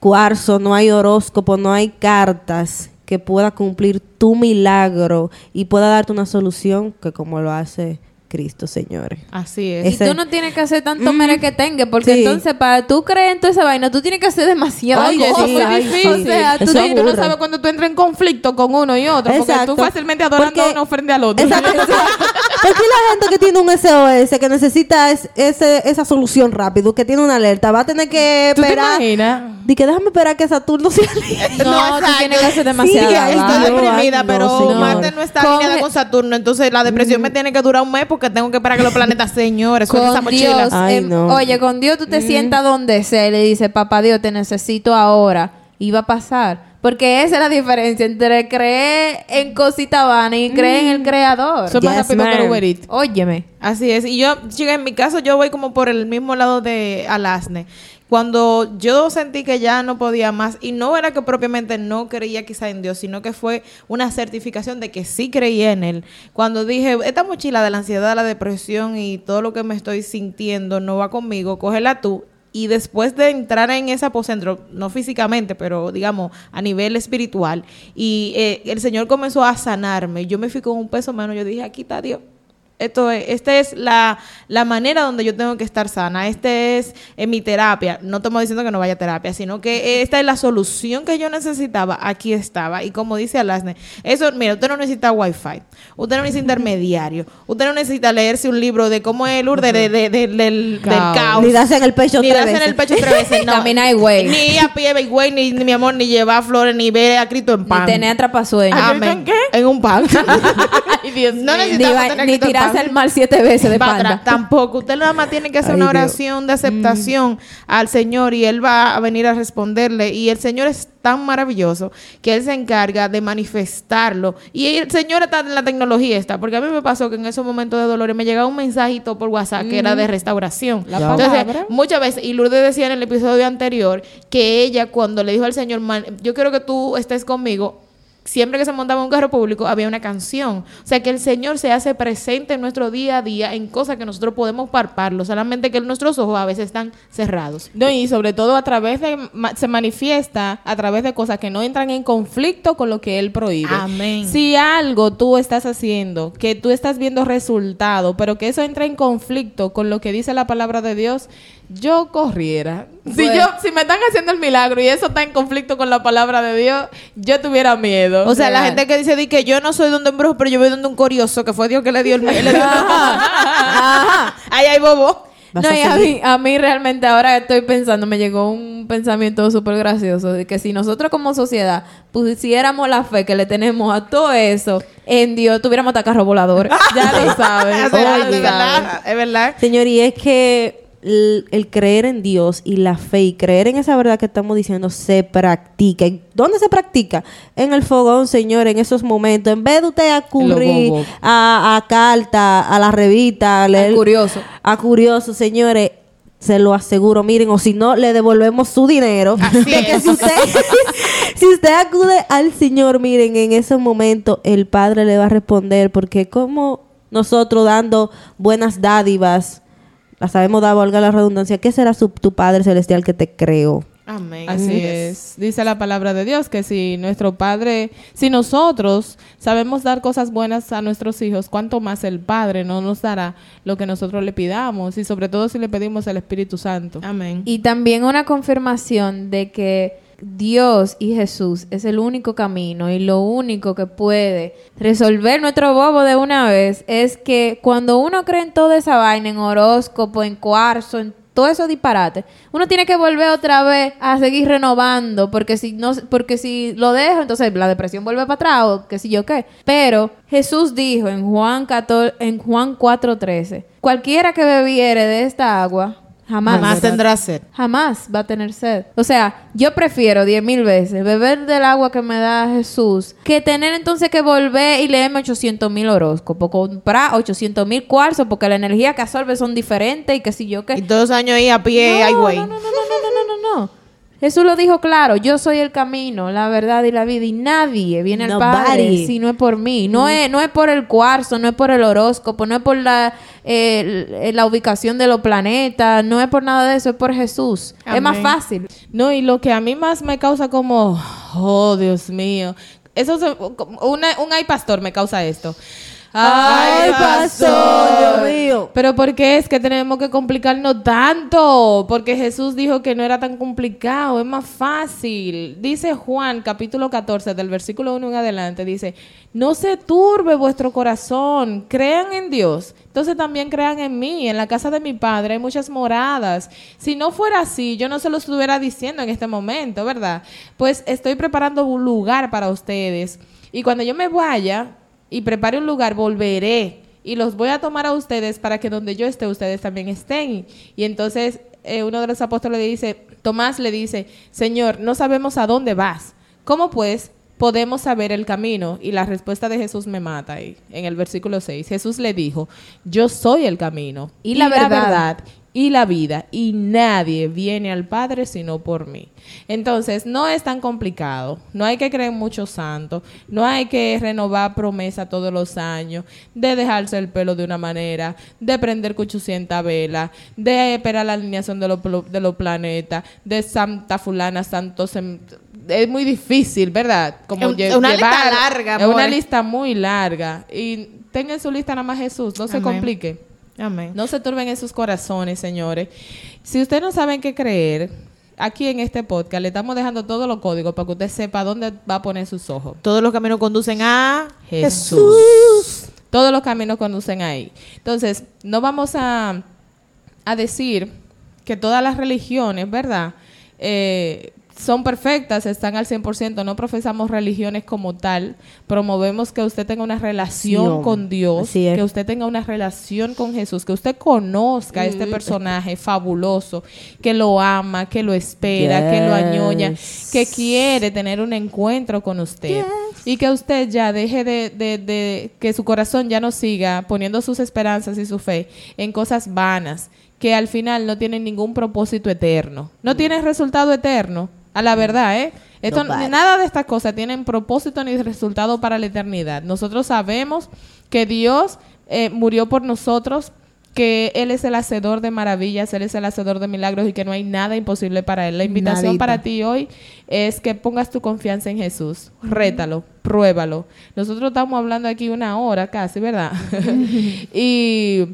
cuarzo, no hay horóscopo, no hay cartas que pueda cumplir tu milagro y pueda darte una solución que como lo hace Cristo, señores. Así es. Y Ese- tú no tienes que hacer tanto mere que tenga, porque Sí. entonces para tú creer en toda esa vaina, tú tienes que hacer demasiado. Oye, eso sí, ay, sí. O sea, tú, tú no sabes cuando tú entras en conflicto con uno y otro, porque Exacto. tú fácilmente adorando Porque- a uno frente al otro. Exacto. Porque la gente que tiene un SOS, que necesita es- ese, esa solución rápido, que tiene una alerta, va a tener que ¿Tú te esperar. imaginas? Di que déjame esperar que Saturno se alinee. No, tú tienes que hacer demasiado. Sí, Estoy no, deprimida, ay, no, pero. Marte no está alineada con Saturno, entonces la depresión me tiene que durar un mes porque tengo que esperar que los planetas, señores, suelten esa con mochila. Dios, Ay, em, no. oye, con Dios tú te sientas donde sea y le dices, papá Dios, te necesito ahora. Y va a pasar. Porque esa es la diferencia entre creer en cosita vana y creer en el creador. Soy más Yes, rápido que ma'am. Uber Eats. Óyeme. Así es. Y yo, chica, en mi caso, yo voy como por el mismo lado de Alasne. Cuando yo sentí que ya no podía más, y no era que propiamente no creía quizá en Dios, sino que fue una certificación de que sí creía en Él. Cuando dije, esta mochila de la ansiedad, la depresión y todo lo que me estoy sintiendo no va conmigo, cógela tú. Y después de entrar en ese apocentro, no físicamente, pero digamos a nivel espiritual, y eh, el Señor comenzó a sanarme, yo me fui con un peso menos, yo dije, aquí está Dios. Esto es, esta es la, la manera donde yo tengo que estar sana. Este es eh, mi terapia. No estamos diciendo que no vaya a terapia, sino que esta es la solución que yo necesitaba. Aquí estaba. Y como dice Alasne, eso, mira, usted no necesita wifi. Usted no necesita intermediario. Usted no necesita leerse un libro de cómo es el urde de- de- de- del, del Caos. Ni darse en el pecho Ni tres darse en veces. el pecho tres veces. No. Caminar y güey. Ni ir a pie, güey, ni, ni mi amor, ni llevar flores, ni ver a Cristo en pan. Ni tener atrapasueños. Amén. ¿en qué? En un pan. Ay, Dios No. Ni, necesitamos tener ni en tirarse al mar siete veces de Pa' espalda. atrás. Tampoco. Usted nada más tiene que hacer Ay, una Dios. oración de aceptación al Señor y Él va a venir a responderle. Y el Señor es tan maravilloso que Él se encarga de manifestarlo. Y el Señor está en la tecnología está. Porque a mí me pasó que en esos momentos de dolor me llegaba un mensajito por WhatsApp que era de restauración. La Entonces, palabra. muchas veces, y Lourdes decía en el episodio anterior que ella cuando le dijo al Señor, "Man, yo quiero que tú estés conmigo, siempre que se montaba un carro público había una canción. O sea que el Señor se hace presente en nuestro día a día en cosas que nosotros podemos parparlo, solamente que nuestros ojos a veces están cerrados. No, y sobre todo a través de, se manifiesta a través de cosas que no entran en conflicto con lo que él prohíbe. Amén. Si algo tú estás haciendo, que tú estás viendo resultado, pero que eso entra en conflicto con lo que dice la palabra de Dios, yo corriera. Si Bueno. yo, si me están haciendo el milagro y eso está en conflicto con la palabra de Dios, yo tuviera miedo. O sea, la gente que dice di que yo no soy donde un brujo, pero yo voy donde un curioso, que fue Dios que le dio el... le dio el- Ahí hay bobo. No, a y a mí, a mí realmente ahora estoy pensando, me llegó un pensamiento súper gracioso de que si nosotros como sociedad pusiéramos la fe que le tenemos a todo eso en Dios, tuviéramos hasta carro volador. ya lo sabes. Es verdad, es verdad. Señor, y es que el, el creer en Dios y la fe y creer en esa verdad que estamos diciendo se practica. ¿Y ¿Dónde se practica? En el fogón, Señor, en esos momentos. En vez de usted acudir bobo. a, a carta, a la revista, a leer, curioso. a curioso, señores. Se lo aseguro, miren, o si no, le devolvemos su dinero. Así de que es. si usted, si usted acude al Señor, miren, en ese momento el Padre le va a responder, porque como nosotros dando buenas dádivas, la sabemos dar, valga la redundancia, ¿qué será su- tu Padre Celestial que te creó? Amén. Así es. Dice la palabra de Dios que si nuestro Padre, si nosotros sabemos dar cosas buenas a nuestros hijos, cuánto más el Padre no nos dará lo que nosotros le pidamos y sobre todo si le pedimos el Espíritu Santo. Amén. Y también una confirmación de que Dios y Jesús es el único camino y lo único que puede resolver nuestro bobo de una vez es que cuando uno cree en toda esa vaina, en horóscopo, en cuarzo, en todo eso disparate, uno tiene que volver otra vez a seguir renovando, porque si no, porque si lo dejo, entonces la depresión vuelve para atrás o qué sé yo qué. Pero Jesús dijo en Juan 14, en Juan 4:13, cualquiera que bebiere de esta agua jamás, Jamás tendrá sed. jamás va a tener sed. O sea, yo prefiero diez mil veces beber del agua que me da Jesús que tener entonces que volver y leerme 800 mil horóscopos, comprar 800 mil cuarzos porque la energía que absorbe son diferentes y que si yo Y que... todos los años ahí a pie, ay, güey. no, no, no, no, no, no, no, no. Jesús lo dijo claro, yo soy el camino, la verdad y la vida y nadie viene al Padre si no es por mí. No es no es por el cuarzo, no es por el horóscopo, no es por la eh, la ubicación de los planetas, no es por nada de eso, es por Jesús. Es más fácil. No, y lo que a mí más me causa como, oh Dios mío, eso se- una- un ay pastor me causa esto. Ay, pastor, Dios mío. Pero ¿por qué es que tenemos que complicarnos tanto? Porque Jesús dijo que no era tan complicado, es más fácil. Dice Juan, capítulo 14, del versículo 1 en adelante, dice, no se turbe vuestro corazón, crean en Dios. Entonces también crean en mí, en la casa de mi padre hay muchas moradas. Si no fuera así, yo no se lo estuviera diciendo en este momento, ¿verdad? Pues estoy preparando un lugar para ustedes. Y cuando yo me vaya, y prepare un lugar, volveré y los voy a tomar a ustedes para que donde yo esté, ustedes también estén. Y entonces eh, uno de los apóstoles le dice, Tomás le dice, Señor, no sabemos a dónde vas. ¿Cómo pues podemos saber el camino? Y la respuesta de Jesús me mata ahí, en el versículo 6. Jesús le dijo, yo soy el camino Y la verdad. Y la vida, y nadie viene al Padre sino por mí. Entonces, no es tan complicado, no hay que creer en muchos santos, no hay que renovar promesa todos los años, de dejarse el pelo de una manera, de prender 800 velas, de esperar la alineación de los, de los planetas, de Santa Fulana, Santos. em- Es muy difícil, ¿verdad? Como Es lle- una lista larga, Es una lista muy larga. Y tengan su lista nada más Jesús, no se complique. Amén. No se turben en sus corazones, señores. Si usted no saben qué creer, aquí en este podcast le estamos dejando todos los códigos para que usted sepa dónde va a poner sus ojos. Todos los caminos conducen a Jesús. Todos los caminos conducen ahí. Entonces, no vamos a, a decir que todas las religiones, ¿verdad? Eh, son perfectas, están al 100%, no profesamos religiones como tal, promovemos que usted tenga una relación con Dios, es. que usted tenga una relación con Jesús, que usted conozca a este personaje fabuloso, que lo ama, que lo espera, que lo añoña, que quiere tener un encuentro con usted. Y que usted ya deje de, de- de- que su corazón ya no siga poniendo sus esperanzas y su fe en cosas vanas que al final no tienen ningún propósito eterno, no tienen resultado eterno, a la verdad, ¿eh? Esto, nada de estas cosas tienen propósito ni resultado para la eternidad. Nosotros sabemos que Dios eh, murió por nosotros, que Él es el hacedor de maravillas, Él es el hacedor de milagros y que no hay nada imposible para Él. La invitación Nadita. para ti hoy es que pongas tu confianza en Jesús. Rétalo, pruébalo. Nosotros estamos hablando aquí una hora casi, ¿verdad? y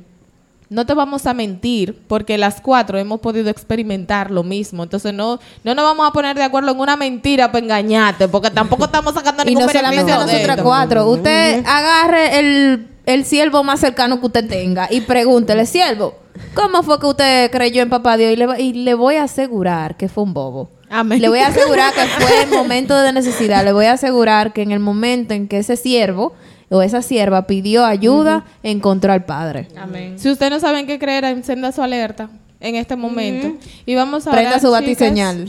no te vamos a mentir, porque las cuatro hemos podido experimentar lo mismo. Entonces no, no nos vamos a poner de acuerdo en una mentira para engañarte, porque tampoco estamos sacando Y ningún no solamente de nosotras esto. cuatro. Usted agarre el, el siervo más cercano que usted tenga y pregúntele, siervo, ¿cómo fue que usted creyó en papá Dios? Y le, y le voy a asegurar que fue un bobo. Amén. Le voy a asegurar que fue en momento de necesidad. Le voy a asegurar que en el momento en que ese siervo o esa sierva pidió ayuda, encontró al Padre. Amén. Si usted no sabe en qué creer, encenda su alerta en este momento. Y vamos a Prenda orar, su batiseñal.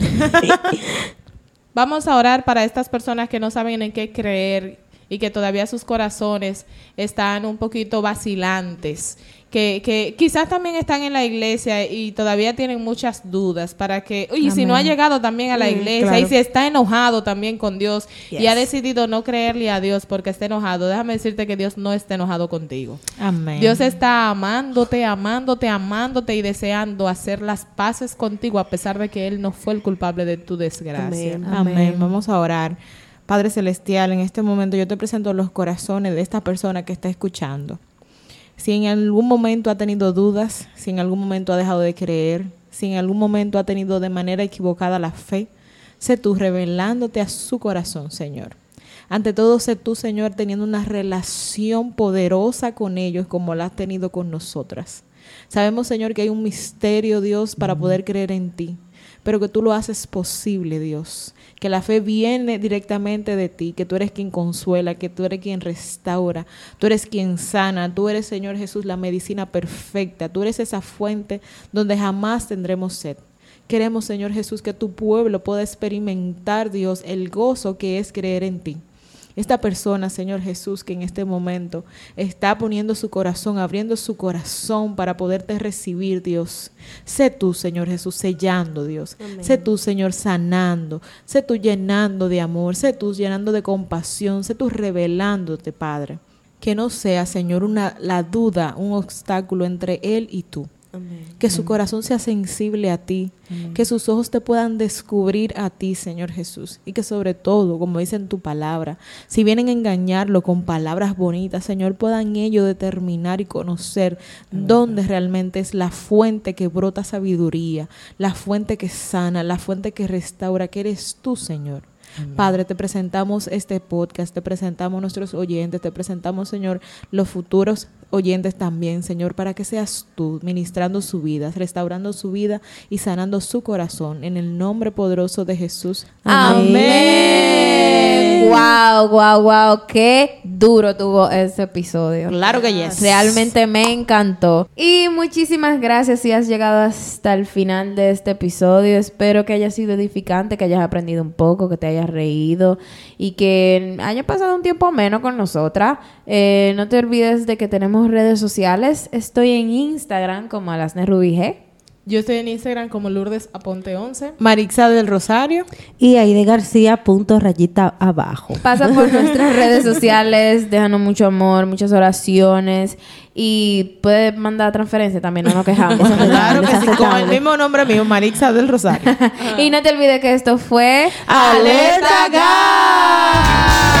Vamos a orar para estas personas que no saben en qué creer y que todavía sus corazones están un poquito vacilantes, que, que quizás también están en la iglesia y todavía tienen muchas dudas para que, y si no ha llegado también a la iglesia claro. y si está enojado también con Dios y ha decidido no creerle a Dios porque está enojado, déjame decirte que Dios no está enojado contigo. Amén. Dios está amándote, amándote, amándote y deseando hacer las paces contigo a pesar de que Él no fue el culpable de tu desgracia. Amén. Amén. Vamos a orar. Padre Celestial, en este momento yo te presento los corazones de esta persona que está escuchando. Si en algún momento ha tenido dudas, si en algún momento ha dejado de creer, si en algún momento ha tenido de manera equivocada la fe, sé tú revelándote a su corazón, Señor. Ante todo, sé tú, Señor, teniendo una relación poderosa con ellos como la has tenido con nosotras. Sabemos, Señor, que hay un misterio, Dios, para poder creer en ti, pero que tú lo haces posible, Dios. Que la fe viene directamente de ti, que tú eres quien consuela, que tú eres quien restaura, tú eres quien sana, tú eres, Señor Jesús, la medicina perfecta, tú eres esa fuente donde jamás tendremos sed. Queremos, Señor Jesús, que tu pueblo pueda experimentar, Dios, el gozo que es creer en ti. Esta persona, Señor Jesús, que en este momento está poniendo su corazón, abriendo su corazón para poderte recibir, Dios. Sé tú, Señor Jesús, sellando, Dios. Sé tú, Señor, sanando. Sé tú llenando de amor. Sé tú llenando de compasión. Sé tú revelándote, Padre. Que no sea, Señor, una, la duda, un obstáculo entre Él y tú. Que su corazón sea sensible a ti, que sus ojos te puedan descubrir a ti, Señor Jesús, y que sobre todo, como dice en tu palabra, si vienen a engañarlo con palabras bonitas, Señor, puedan ellos determinar y conocer dónde realmente es la fuente que brota sabiduría, la fuente que sana, la fuente que restaura, que eres tú, Señor. Padre, te presentamos este podcast, te presentamos nuestros oyentes, te presentamos, Señor, los futuros oyentes también, Señor, para que seas tú ministrando su vida, restaurando su vida y sanando su corazón. En el nombre poderoso de Jesús. Amén. Wow, wow, wow. Qué duro tuvo ese episodio. Claro que yes. Realmente me encantó. Y muchísimas gracias si has llegado hasta el final de este episodio. Espero que haya sido edificante, que hayas aprendido un poco, que te hayas reído y que haya pasado un tiempo menos con nosotras. Eh, no te olvides de que tenemos redes sociales. Estoy en Instagram como Alasne Rubige. Yo estoy en Instagram como Lourdes Aponte 11. Marixa del Rosario. Y Aide García punto rayita abajo. Pasa por nuestras redes sociales, déjanos mucho amor, muchas oraciones. Y puede mandar transferencia también, no nos quejamos. claro que sí, con el mismo nombre mío, Marixa del Rosario. y no te olvides que esto fue... ¡Alerta Gas!